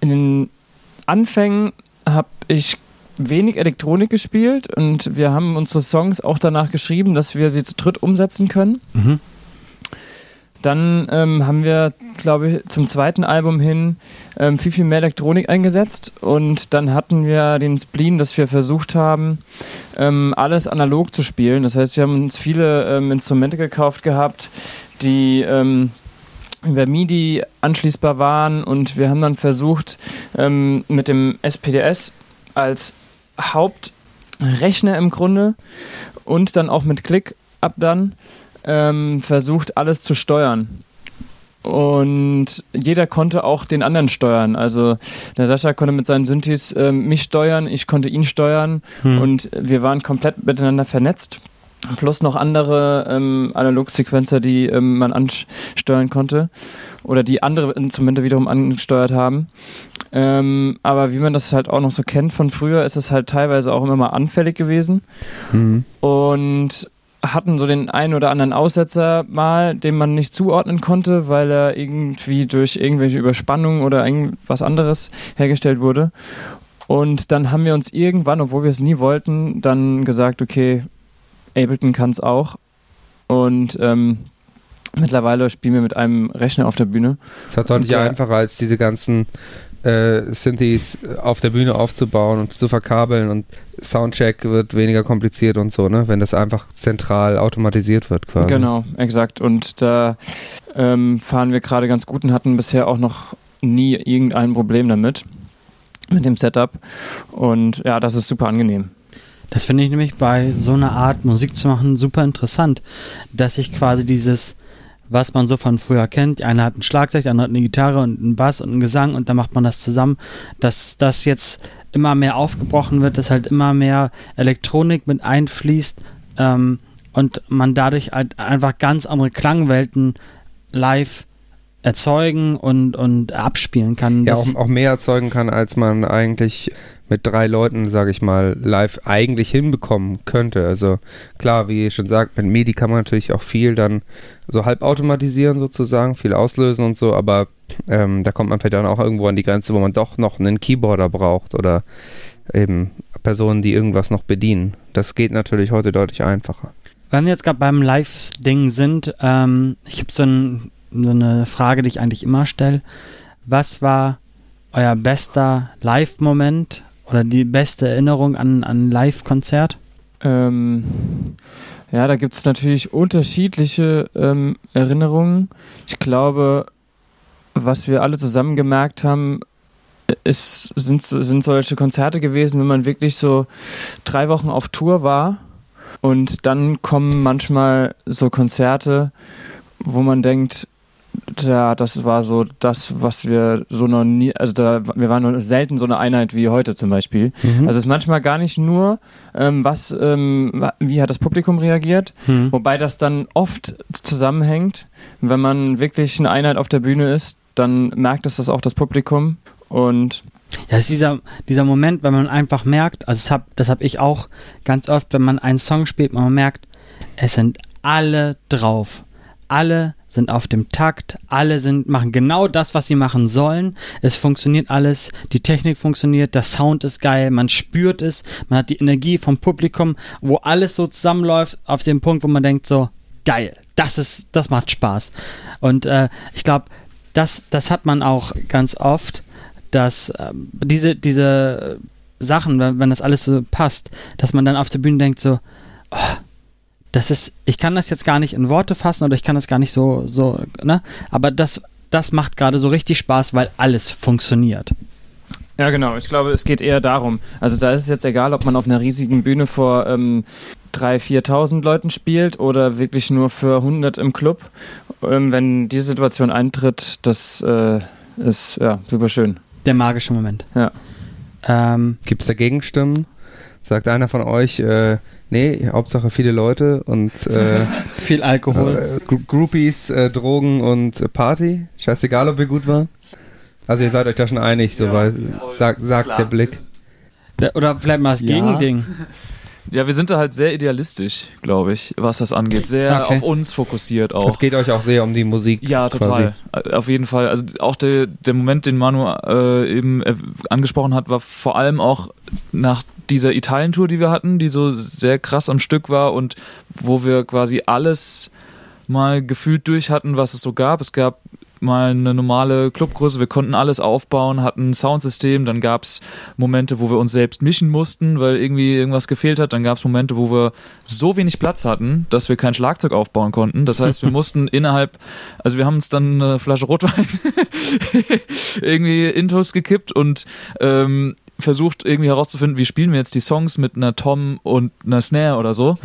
in den Anfängen habe ich wenig Elektronik gespielt und wir haben unsere Songs auch danach geschrieben, dass wir sie zu dritt umsetzen können. Mhm. Dann ähm, haben wir, glaube ich, zum zweiten Album hin ähm, viel, viel mehr Elektronik eingesetzt und dann hatten wir den Spleen, dass wir versucht haben, ähm, alles analog zu spielen. Das heißt, wir haben uns viele ähm, Instrumente gekauft gehabt, die ähm, über MIDI anschließbar waren und wir haben dann versucht, ähm, mit dem SPDS als Hauptrechner im Grunde und dann auch mit Click ab dann ähm, versucht, alles zu steuern. Und jeder konnte auch den anderen steuern. Also der Sascha konnte mit seinen Synthes ähm, mich steuern, ich konnte ihn steuern Hm. und wir waren komplett miteinander vernetzt. Plus noch andere ähm, Analogsequenzer, die ähm, man ansteuern konnte oder die andere Instrumente wiederum angesteuert haben. Ähm, aber wie man das halt auch noch so kennt von früher, ist es halt teilweise auch immer mal anfällig gewesen Mhm. und hatten so den einen oder anderen Aussetzer mal, den man nicht zuordnen konnte, weil er irgendwie durch irgendwelche Überspannungen oder irgendwas anderes hergestellt wurde. Und dann haben wir uns irgendwann, obwohl wir es nie wollten, dann gesagt, okay, Ableton kann es auch. Und ähm, mittlerweile spielen wir mit einem Rechner auf der Bühne. Es war deutlich der- einfacher, als diese ganzen äh, Synthes auf der Bühne aufzubauen und zu verkabeln und Soundcheck wird weniger kompliziert und so, ne? Wenn das einfach zentral automatisiert wird quasi. Genau, exakt. Und da ähm, fahren wir gerade ganz gut und hatten bisher auch noch nie irgendein Problem damit, mit dem Setup. Und ja, das ist super angenehm. Das finde ich nämlich bei so einer Art Musik zu machen super interessant, dass ich quasi dieses, was man so von früher kennt, einer hat ein Schlagzeug, der andere hat eine Gitarre und einen Bass und einen Gesang und dann macht man das zusammen, dass das jetzt immer mehr aufgebrochen wird, dass halt immer mehr Elektronik mit einfließt ähm, und man dadurch halt einfach ganz andere Klangwelten live erzeugen und, und abspielen kann. Ja, auch, auch mehr erzeugen kann, als man eigentlich mit drei Leuten, sage ich mal, live eigentlich hinbekommen könnte. Also klar, wie ihr schon sagt, mit MIDI kann man natürlich auch viel dann so halb automatisieren sozusagen, viel auslösen und so, aber ähm, da kommt man vielleicht dann auch irgendwo an die Grenze, wo man doch noch einen Keyboarder braucht oder eben Personen, die irgendwas noch bedienen. Das geht natürlich heute deutlich einfacher. Wenn wir jetzt gerade beim Live-Ding sind, ähm, ich habe so, ein, so eine Frage, die ich eigentlich immer stelle. Was war euer bester Live-Moment oder die beste Erinnerung an ein Live-Konzert? Ähm, ja, da gibt es natürlich unterschiedliche ähm, Erinnerungen. Ich glaube, was wir alle zusammen gemerkt haben, ist, sind, sind solche Konzerte gewesen, wenn man wirklich so drei Wochen auf Tour war und dann kommen manchmal so Konzerte, wo man denkt, ja, das war so das, was wir so noch nie, also da, wir waren nur selten so eine Einheit wie heute zum Beispiel. Mhm. Also es ist manchmal gar nicht nur, ähm, was, ähm, wie hat das Publikum reagiert, Hm. wobei das dann oft zusammenhängt. Wenn man wirklich eine Einheit auf der Bühne ist, dann merkt es das auch das Publikum. Und Ja, es ist dieser, dieser Moment, wenn man einfach merkt, also das habe das hab ich auch ganz oft, wenn man einen Song spielt, man merkt, es sind alle drauf. Alle sind auf dem Takt, alle sind, machen genau das, was sie machen sollen. Es funktioniert alles, die Technik funktioniert, der Sound ist geil, man spürt es, man hat die Energie vom Publikum, wo alles so zusammenläuft, auf dem Punkt, wo man denkt so, geil, das ist, das macht Spaß. Und äh, ich glaube, das, das hat man auch ganz oft, dass ähm, diese, diese Sachen, wenn, wenn das alles so passt, dass man dann auf der Bühne denkt so, oh, das ist, ich kann das jetzt gar nicht in Worte fassen oder ich kann das gar nicht so, so, ne? Aber das, das macht gerade so richtig Spaß, weil alles funktioniert. ja, genau, ich glaube, es geht eher darum. Also da ist es jetzt egal, ob man auf einer riesigen Bühne vor ähm, 3.000, 4.000 Leuten spielt oder wirklich nur für 100 im Club. Ähm, wenn diese Situation eintritt, das äh, ist ja super schön. der magische Moment. Ja. Ähm, Gibt es dagegen Stimmen? Sagt einer von euch, äh, nee, Hauptsache viele Leute und äh, viel Alkohol. äh, Gro- Groupies, äh, Drogen und äh, Party? Scheißegal, ob ihr gut war? Also ihr seid euch da schon einig, so weil sagt, sagt der Blick. Oder vielleicht mal das Ja. Gegending. Ja, wir sind da halt sehr idealistisch, glaube ich, was das angeht. Sehr Okay. auf uns fokussiert auch. Es geht euch auch sehr um die Musik. Ja, quasi. total. Äh, Auf jeden Fall. Also auch der, der Moment, den Manu äh, eben äh, angesprochen hat, war vor allem auch nach dieser Italien-Tour, die wir hatten, die so sehr krass am Stück war und wo wir quasi alles mal gefühlt durch hatten, was es so gab. Es gab mal eine normale Clubgröße, wir konnten alles aufbauen, hatten ein Soundsystem, dann gab es Momente, wo wir uns selbst mischen mussten, weil irgendwie irgendwas gefehlt hat, dann gab es Momente, wo wir so wenig Platz hatten, dass wir kein Schlagzeug aufbauen konnten. Das heißt, wir mussten innerhalb, also wir haben uns dann eine Flasche Rotwein irgendwie intus gekippt und ähm, versucht irgendwie herauszufinden, wie spielen wir jetzt die Songs mit einer Tom und einer Snare oder so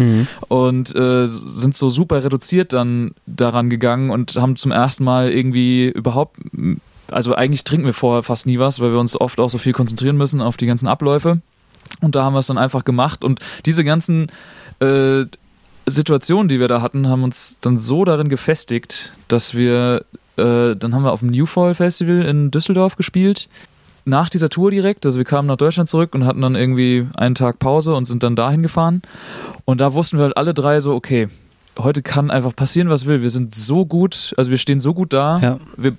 und äh, sind so super reduziert dann daran gegangen und haben zum ersten Mal irgendwie überhaupt also eigentlich trinken wir vorher fast nie was, weil wir uns oft auch so viel konzentrieren müssen auf die ganzen Abläufe. Und da haben wir es dann einfach gemacht. Und diese ganzen äh, Situationen, die wir da hatten, haben uns dann so darin gefestigt, dass wir, äh, dann haben wir auf dem Newfall Festival in Düsseldorf gespielt. Nach dieser Tour direkt, also wir kamen nach Deutschland zurück und hatten dann irgendwie einen Tag Pause und sind dann dahin gefahren. Und da wussten wir halt alle drei so, okay, heute kann einfach passieren, was will. Wir sind so gut, also wir stehen so gut da. Ja. Wir,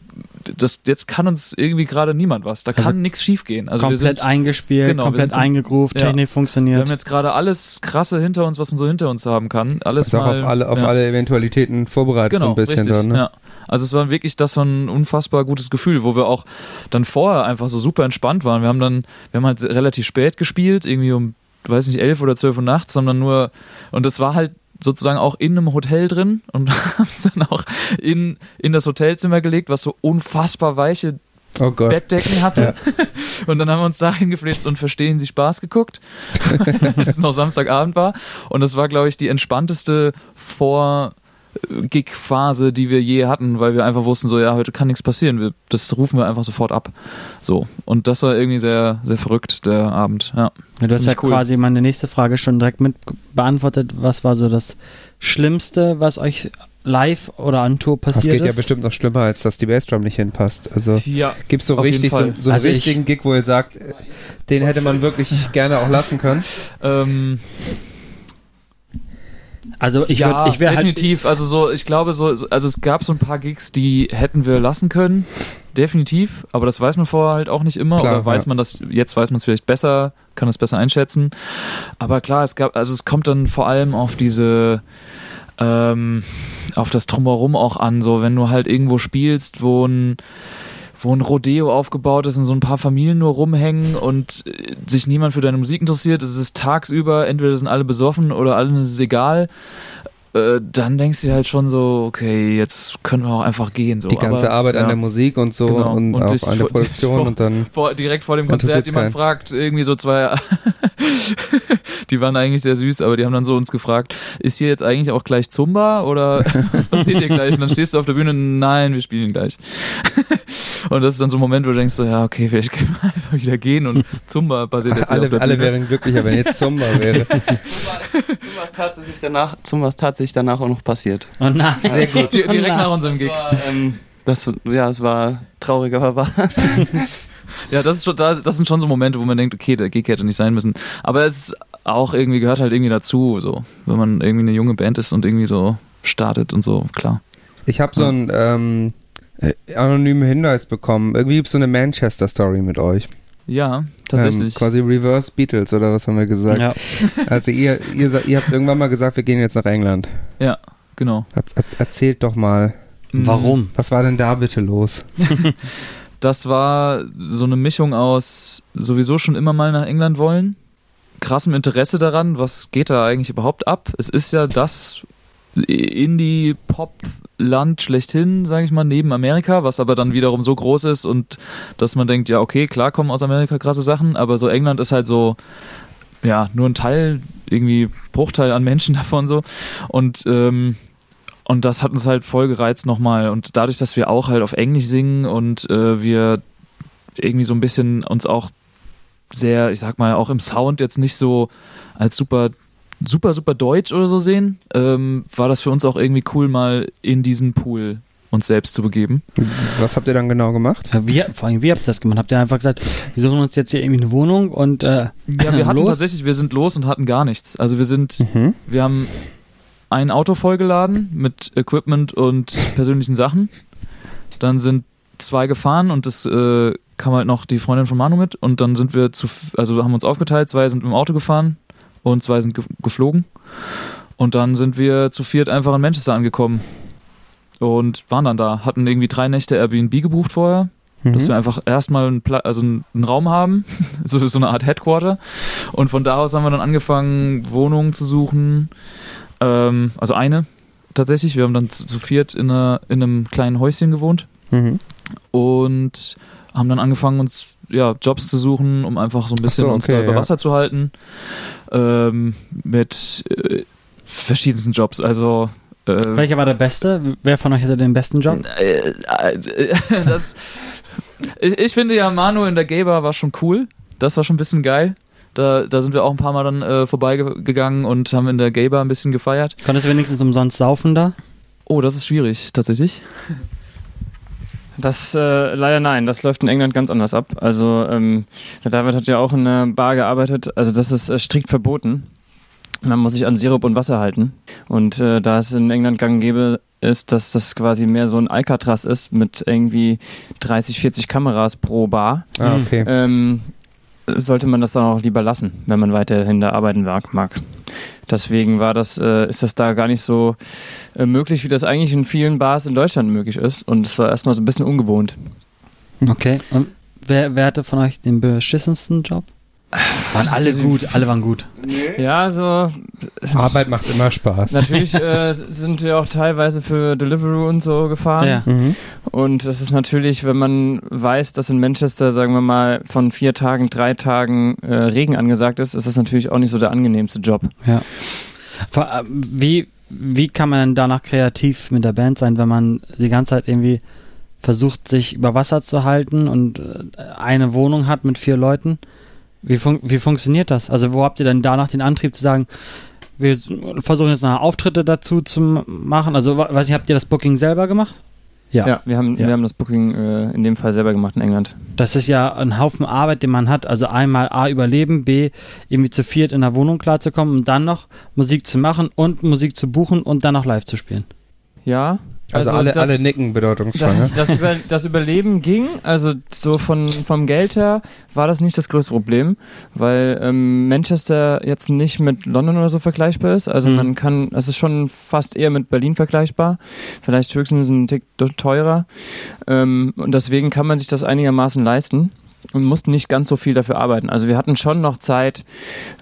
das, jetzt kann uns irgendwie gerade niemand was. Da Also kann nichts schief gehen. Also wir komplett sind, eingespielt, Genau, wir komplett eingegroovt, Ja. Technik wir funktioniert. haben jetzt gerade alles krasse hinter uns, was man so hinter uns haben kann. Alles Ist auch mal, auf alle, auf ja. alle Eventualitäten vorbereitet Genau, so ein bisschen richtig, dann, ne? ja. Also es war wirklich das war ein unfassbar gutes Gefühl, wo wir auch dann vorher einfach so super entspannt waren. Wir haben dann, wir haben halt relativ spät gespielt, irgendwie um, weiß nicht, elf oder zwölf Uhr nachts, sondern nur, und das war halt sozusagen auch in einem Hotel drin und haben uns dann auch in, in das Hotelzimmer gelegt, was so unfassbar weiche Oh. Bettdecken hatte. Und dann haben wir uns da hingeflitzt und Verstehen Sie Spaß geguckt. das noch Samstagabend war. Und das war, glaube ich, die entspannteste Vor-Gig-Phase, die wir je hatten, weil wir einfach wussten, so, ja, heute kann nichts passieren. Wir, das rufen wir einfach sofort ab. So. Und das war irgendwie sehr, sehr verrückt, der Abend. Ja. Ja, du hast ja cool. quasi meine nächste Frage schon direkt mit beantwortet. Was war so das Schlimmste, was euch live oder an Tour Das passiert geht ja ist? bestimmt noch schlimmer, als dass die Bassdrum nicht hinpasst. Also Ja. gibt es so richtig so, so einen Also ich- richtigen Gig, wo ihr sagt, äh, den hätte man wirklich gerne auch lassen können. Ähm, Also ich ja, würde, ich wäre halt, definitiv. also so, ich glaube so, so- also es gab so ein paar Gigs, die hätten wir lassen können, definitiv. Aber das weiß man vorher halt auch nicht immer. Klar, oder weiß ja. man das? Jetzt weiß man es vielleicht besser, kann es besser einschätzen. Aber klar, es gab, also es kommt dann vor allem auf diese ähm, auf das Drumherum auch an. So, wenn du halt irgendwo spielst, wo ein wo ein Rodeo aufgebaut ist und so ein paar Familien nur rumhängen und äh, sich niemand für deine Musik interessiert, es ist tagsüber, entweder sind alle besoffen oder allen ist es egal, äh, dann denkst du halt schon so, okay, jetzt können wir auch einfach gehen. So. Die ganze Aber, Arbeit ja. an der Musik und so Genau. und, Und auch an der Produktion vor- und dann vor, direkt vor dem Konzert jemand keinen. fragt, irgendwie so zwei, die waren eigentlich sehr süß, aber die haben dann so uns gefragt, ist hier jetzt eigentlich auch gleich Zumba oder was passiert hier gleich? Und dann stehst du auf der Bühne, nein, wir spielen gleich. und das ist dann so ein Moment, wo du denkst so, ja, okay, vielleicht können wir einfach wieder gehen und Zumba passiert jetzt alle, der alle Bühne. wären glücklicher, wenn jetzt Sommer wäre. Zum was tatsächlich danach, tatsächlich auch noch passiert. oh nein. Sehr gut. Di- Direkt nach unserem Das Gig. war, ähm, das, ja, es war traurig, aber wahr. Ja, das, ist schon, das, das sind schon so Momente, wo man denkt, okay, der Gig hätte nicht sein müssen. Aber es ist auch irgendwie, gehört halt irgendwie dazu, so, wenn man irgendwie eine junge Band ist und irgendwie so startet und so, klar. Ich habe so einen ähm, äh, anonymen Hinweis bekommen. Irgendwie gibt es so eine Manchester-Story mit euch. Ja, tatsächlich. Ähm, quasi Reverse Beatles oder was haben wir gesagt? Ja. Also ihr, ihr, ihr habt irgendwann mal gesagt, wir gehen jetzt nach England. ja, genau. Er, er, erzählt doch mal, Mhm. Warum? was war denn da bitte los? Das war so eine Mischung aus sowieso schon immer mal nach England wollen, krassem Interesse daran, was geht da eigentlich überhaupt ab. Es ist ja das Indie-Pop-Land schlechthin, sage ich mal, neben Amerika, was aber dann wiederum so groß ist und dass man denkt, ja, okay, klar kommen aus Amerika krasse Sachen, aber so England ist halt so, ja, nur ein Teil, irgendwie Bruchteil an Menschen davon so. Und ähm, und das hat uns halt voll gereizt nochmal. Und dadurch, dass wir auch halt auf Englisch singen und äh, wir irgendwie so ein bisschen uns auch sehr, ich sag mal, auch im Sound jetzt nicht so als super, super, super deutsch oder so sehen, ähm, war das für uns auch irgendwie cool, mal in diesen Pool uns selbst zu begeben. Was habt ihr dann genau gemacht? Ja, wie, vor allem, wie habt ihr das gemacht? Habt ihr einfach gesagt, wir suchen uns jetzt hier irgendwie eine Wohnung und äh, Ja, wir hatten los? tatsächlich, wir sind los und hatten gar nichts. Also wir sind, Mhm. wir haben ein Auto vollgeladen mit Equipment und persönlichen Sachen. Dann sind zwei gefahren und es äh, kam halt noch die Freundin von Manu mit und dann sind wir zu, also haben uns aufgeteilt, zwei sind im Auto gefahren und zwei sind ge geflogen. Und dann sind wir zu viert einfach in Manchester angekommen und waren dann da, hatten irgendwie drei Nächte Airbnb gebucht vorher, dass wir Mhm. einfach erstmal einen, also einen einen Raum haben, so, so eine Art Headquarter. Und von da aus haben wir dann angefangen, Wohnungen zu suchen. Ähm, also eine tatsächlich. Wir haben dann zu, zu viert in, einer, in einem kleinen Häuschen gewohnt Mhm. und haben dann angefangen, uns ja, Jobs zu suchen, um einfach so ein bisschen so, uns okay, da über ja. Wasser zu halten. Ähm, mit äh, verschiedensten Jobs. Also äh, welcher war der beste? Wer von euch hatte den besten Job? äh, äh, das, ich, ich finde ja, Manu in der Gay-Bar war schon cool. Das war schon ein bisschen geil. Da, da sind wir auch ein paar Mal dann äh, vorbeigegangen und haben in der Gay-Bar ein bisschen gefeiert. Konntest du wenigstens umsonst saufen da? Oh, das ist schwierig, tatsächlich. Das äh, leider nein, das läuft in England ganz anders ab. Also ähm, der David hat ja auch in einer Bar gearbeitet, also das ist äh, strikt verboten. Man muss sich an Sirup und Wasser halten. Und äh, da es in England gang gäbe ist, dass das quasi mehr so ein Alcatraz ist mit irgendwie 30, 40 Kameras pro Bar, Ah, okay. ähm, sollte man das dann auch lieber lassen, wenn man weiterhin da arbeiten mag. Deswegen war das, äh, ist das da gar nicht so äh, möglich, wie das eigentlich in vielen Bars in Deutschland möglich ist. Und es war erstmal so ein bisschen ungewohnt. Okay. Und wer, wer hatte von euch den beschissensten Job? Waren alle gut, alle waren gut. Ja, so Arbeit macht immer Spaß. natürlich äh, sind wir auch teilweise für Deliveroo und so gefahren. Ja. Mhm. Und das ist natürlich, wenn man weiß, dass in Manchester, sagen wir mal, von vier Tagen, drei Tagen äh, Regen angesagt ist, ist das natürlich auch nicht so der angenehmste Job. Vor- äh, Wie, wie kann man denn danach kreativ mit der Band sein, wenn man die ganze Zeit irgendwie versucht, sich über Wasser zu halten und äh, eine Wohnung hat mit vier Leuten? Wie, fun wie funktioniert das? Also wo habt ihr denn danach den Antrieb zu sagen, wir versuchen jetzt noch Auftritte dazu zu m- machen? Also weiß ich, habt ihr das Booking selber gemacht? Ja, wir, haben, Ja. wir haben das Booking äh, in dem Fall selber gemacht in England. Das ist ja ein Haufen Arbeit, den man hat. Also einmal A überleben, B irgendwie zu viert in der Wohnung klarzukommen und dann noch Musik zu machen und Musik zu buchen und dann noch live zu spielen. Ja. Also, alle, das, alle nicken bedeutungsschwanger. Das, das, über, das Überleben ging, also so von, vom Geld her war das nicht das größte Problem, weil ähm, Manchester jetzt nicht mit London oder so vergleichbar ist. Also Mhm. man kann, es ist schon fast eher mit Berlin vergleichbar, vielleicht höchstens ein Tick teurer. Ähm, und deswegen kann man sich das einigermaßen leisten und mussten nicht ganz so viel dafür arbeiten. Also wir hatten schon noch Zeit,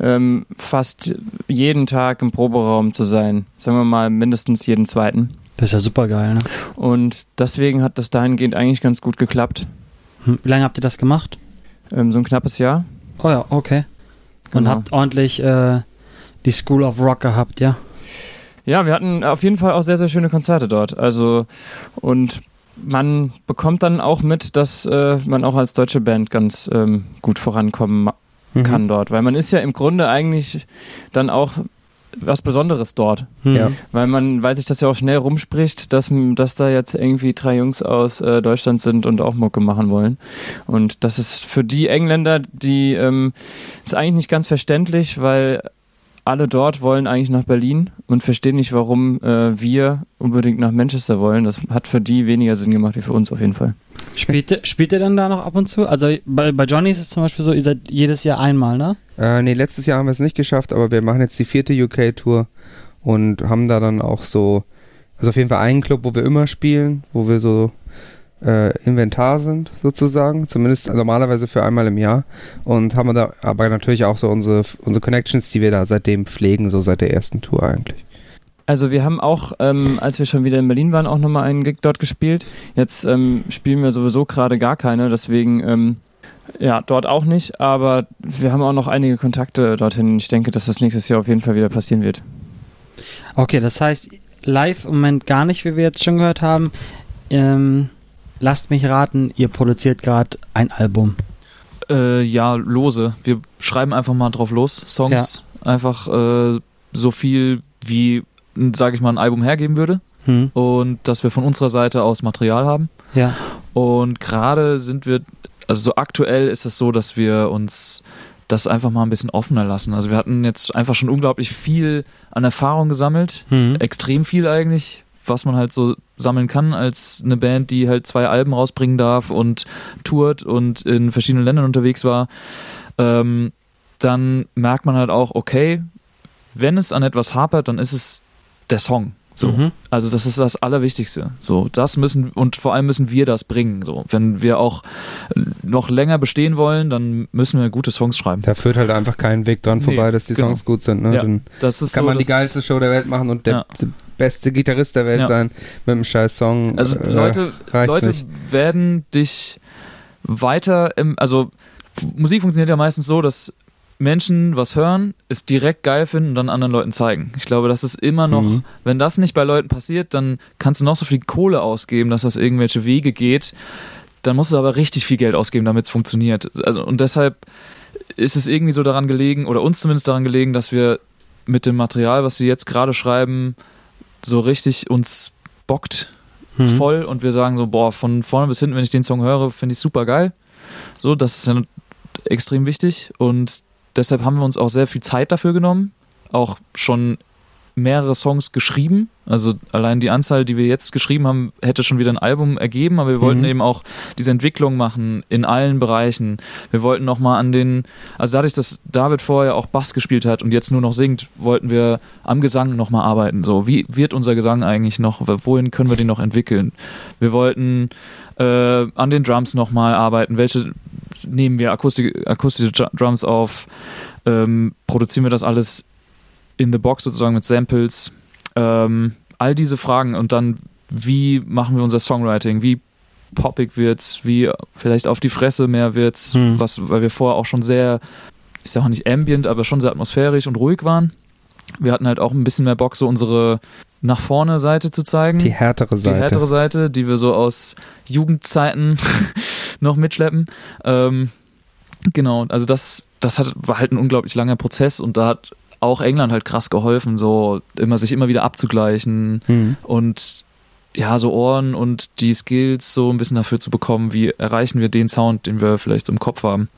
ähm, fast jeden Tag im Proberaum zu sein. Sagen wir mal mindestens jeden zweiten. Das ist ja super geil, ne? Und deswegen hat das dahingehend eigentlich ganz gut geklappt. Hm, Wie lange habt ihr das gemacht? Ähm, so ein knappes Jahr. Oh ja, okay. Und Genau. habt ordentlich äh, die School of Rock gehabt, ja? Ja, wir hatten auf jeden Fall auch sehr, sehr schöne Konzerte dort. Also, und man bekommt dann auch mit, dass äh, man auch als deutsche Band ganz ähm, gut vorankommen Mhm. kann dort. Weil man ist ja im Grunde eigentlich dann auch was Besonderes dort. Hm. Ja. Weil man, weil sich das ja auch schnell rumspricht, dass, dass da jetzt irgendwie drei Jungs aus äh, Deutschland sind und auch Mucke machen wollen. Und das ist für die Engländer, die ähm, ist eigentlich nicht ganz verständlich, weil alle dort wollen eigentlich nach Berlin und verstehen nicht, warum äh, wir unbedingt nach Manchester wollen. Das hat für die weniger Sinn gemacht wie für uns auf jeden Fall. Spielt, ihr- spielt ihr dann da noch ab und zu? Also bei, bei Johnny ist es zum Beispiel so, ihr seid jedes Jahr einmal, ne? Äh, nee, letztes Jahr haben wir es nicht geschafft, aber wir machen jetzt die vierte UK-Tour und haben da dann auch so, also auf jeden Fall einen Club, wo wir immer spielen, wo wir so äh, Inventar sind, sozusagen, zumindest normalerweise für einmal im Jahr und haben da aber natürlich auch so unsere, unsere Connections, die wir da seitdem pflegen, so seit der ersten Tour eigentlich. Also wir haben auch, ähm, als wir schon wieder in Berlin waren, auch nochmal einen Gig dort gespielt. Jetzt ähm, spielen wir sowieso gerade gar keine, deswegen ähm, ja, dort auch nicht, aber wir haben auch noch einige Kontakte dorthin. Ich denke, dass das nächstes Jahr auf jeden Fall wieder passieren wird. Okay, das heißt, live im Moment gar nicht, wie wir jetzt schon gehört haben. Ähm, lasst mich raten, ihr produziert gerade ein Album. Äh, ja, lose. Wir schreiben einfach mal drauf los, Songs. Einfach äh, so viel, wie, sage ich mal, ein Album hergeben würde. Hm. Und dass wir von unserer Seite aus Material haben. Ja. Und gerade sind wir, also so aktuell ist es so, dass wir uns das einfach mal ein bisschen offener lassen. Also wir hatten jetzt einfach schon unglaublich viel an Erfahrung gesammelt. Hm. Extrem viel eigentlich, was man halt so sammeln kann als eine Band, die halt zwei Alben rausbringen darf und tourt und in verschiedenen Ländern unterwegs war. Ähm, dann merkt man halt auch, okay, wenn es an etwas hapert, dann ist es der Song. So. Mhm. Also das ist das Allerwichtigste. So, das müssen und vor allem müssen wir das bringen. So, wenn wir auch noch länger bestehen wollen, dann müssen wir gute Songs schreiben. Da führt halt einfach kein Weg dran Nee, vorbei, dass die genau. Songs gut sind. Ne? Ja, Dann kann so, man die geilste Show der Welt machen und der, Ja. beste Gitarrist der Welt Ja. sein mit einem scheiß Song. Also äh, Leute, Leute nicht. werden dich weiter im, also Musik funktioniert ja meistens so, dass Menschen was hören, es direkt geil finden und dann anderen Leuten zeigen. Ich glaube, das ist immer noch, Mhm. wenn das nicht bei Leuten passiert, dann kannst du noch so viel Kohle ausgeben, dass das irgendwelche Wege geht. Dann musst du aber richtig viel Geld ausgeben, damit es funktioniert. Also und deshalb ist es irgendwie so daran gelegen, oder uns zumindest daran gelegen, dass wir mit dem Material, was wir jetzt gerade schreiben, so richtig uns bockt Mhm. voll und wir sagen so, boah, von vorne bis hinten, wenn ich den Song höre, finde ich super geil. So, das ist ja extrem wichtig und deshalb haben wir uns auch sehr viel Zeit dafür genommen, auch schon mehrere Songs geschrieben. Also allein die Anzahl, die wir jetzt geschrieben haben, hätte schon wieder ein Album ergeben, aber wir wollten Mhm. eben auch diese Entwicklung machen in allen Bereichen. Wir wollten nochmal an den, also dadurch, dass David vorher auch Bass gespielt hat und jetzt nur noch singt, wollten wir am Gesang nochmal arbeiten. So, wie wird unser Gesang eigentlich noch, wohin können wir den noch entwickeln? Wir wollten äh, an den Drums nochmal arbeiten. Welche nehmen wir akustische, akustische Dr- Drums auf? Ähm, produzieren wir das alles in the box sozusagen mit Samples? Ähm, all diese Fragen und dann, wie machen wir unser Songwriting? Wie poppig wird's? Wie vielleicht auf die Fresse mehr wird's? Hm. Was, weil wir vorher auch schon sehr, ich sag auch nicht ambient, aber schon sehr atmosphärisch und ruhig waren. Wir hatten halt auch ein bisschen mehr Bock, so unsere nach vorne Seite zu zeigen Die härtere die Seite. härtere Seite, die wir so aus Jugendzeiten noch mitschleppen. Ähm, genau, also das, das hat, war halt ein unglaublich langer Prozess und da hat auch England halt krass geholfen, so immer sich immer wieder abzugleichen Mhm. und ja, so Ohren und die Skills so ein bisschen dafür zu bekommen, wie erreichen wir den Sound, den wir vielleicht so im Kopf haben.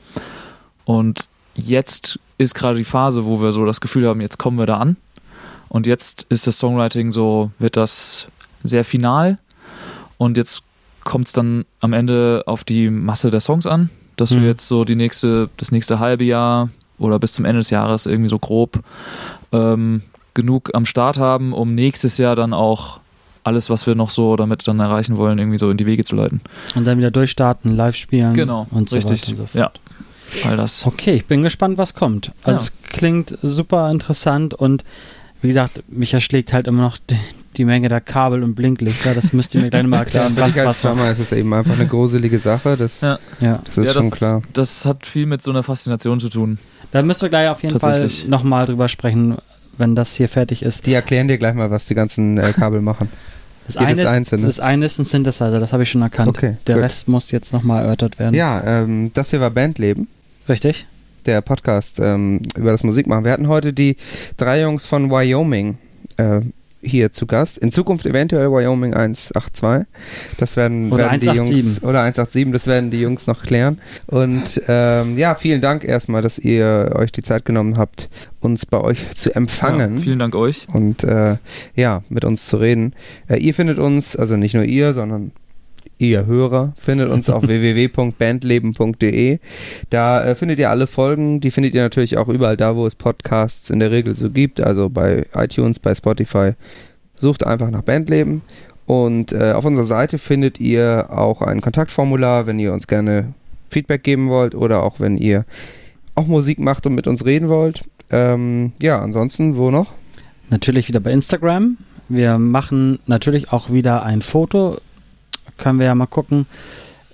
Und jetzt ist gerade die Phase, wo wir so das Gefühl haben, jetzt kommen wir da an. Und jetzt ist das Songwriting so, wird das sehr final. Und jetzt kommt es dann am Ende auf die Masse der Songs an, dass Mhm. wir jetzt so die nächste, das nächste halbe Jahr oder bis zum Ende des Jahres irgendwie so grob ähm, genug am Start haben, um nächstes Jahr dann auch alles, was wir noch so damit dann erreichen wollen, irgendwie so in die Wege zu leiten. Und dann wieder durchstarten, live spielen. Genau, und so richtig. weiter und so fort. Ja, all das. Okay, ich bin gespannt, was kommt. Also Ja. es klingt super interessant und wie gesagt, mich erschlägt halt immer noch die, Menge der Kabel und Blinklichter. Das müsst ihr mir gleich mal erklären, was, was Drummer ist es eben einfach eine gruselige Sache. Das, Ja. ja. das ist ja, schon das, klar. das hat viel mit so einer Faszination zu tun. Da müssen wir gleich auf jeden Fall nochmal drüber sprechen, wenn das hier fertig ist. Die erklären dir gleich mal, was die ganzen äh, Kabel machen. Das Jedes eine, ist, einzelne. das eine ist ein Synthesizer, das habe ich schon erkannt. Okay, Der gut. Rest muss jetzt nochmal erörtert werden. Ja, ähm, das hier war Bandleben. Richtig? der Podcast ähm, über das Musikmachen. Wir hatten heute die drei Jungs von Wyoming äh, hier zu Gast. In Zukunft eventuell Wyoming 182. Das werden, Oder werden die 187. Jungs oder 187, das werden die Jungs noch klären. Und ähm, ja, vielen Dank erstmal, dass ihr euch die Zeit genommen habt, uns bei euch zu empfangen. Ja, vielen Dank euch. und äh, ja, mit uns zu reden. Äh, ihr findet uns, also nicht nur ihr, sondern ihr Hörer, findet uns auf www.bandleben.de. Da äh, findet ihr alle Folgen, die findet ihr natürlich auch überall da, wo es Podcasts in der Regel so gibt, also bei iTunes, bei Spotify. Sucht einfach nach Bandleben. Und äh, auf unserer Seite findet ihr auch ein Kontaktformular, wenn ihr uns gerne Feedback geben wollt oder auch wenn ihr auch Musik macht und mit uns reden wollt. Ähm, ja, ansonsten, wo noch? Natürlich wieder bei Instagram. Wir machen natürlich auch wieder ein Foto. Können wir ja mal gucken,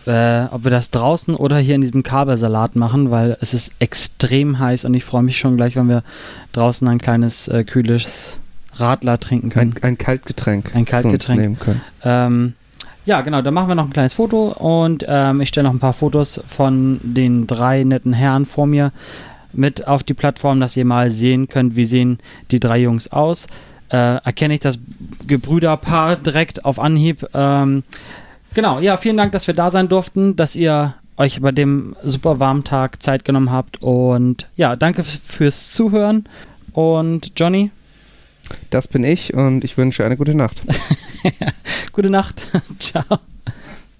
äh, ob wir das draußen oder hier in diesem Kabelsalat machen, weil es ist extrem heiß und ich freue mich schon gleich, wenn wir draußen ein kleines äh, kühles Radler trinken können. Ein, ein Kaltgetränk. Ein Kaltgetränk. nehmen können. Ähm, Ja, genau, dann machen wir noch ein kleines Foto und ähm, ich stelle noch ein paar Fotos von den drei netten Herren vor mir mit auf die Plattform, dass ihr mal sehen könnt, wie sehen die drei Jungs aus. Äh, erkenne ich das Gebrüderpaar direkt auf Anhieb. Ähm, genau, ja, vielen Dank, dass wir da sein durften, dass ihr euch bei dem super warmen Tag Zeit genommen habt und ja, danke fürs Zuhören und Johnny, Das bin ich und ich wünsche eine gute Nacht. gute Nacht. Ciao.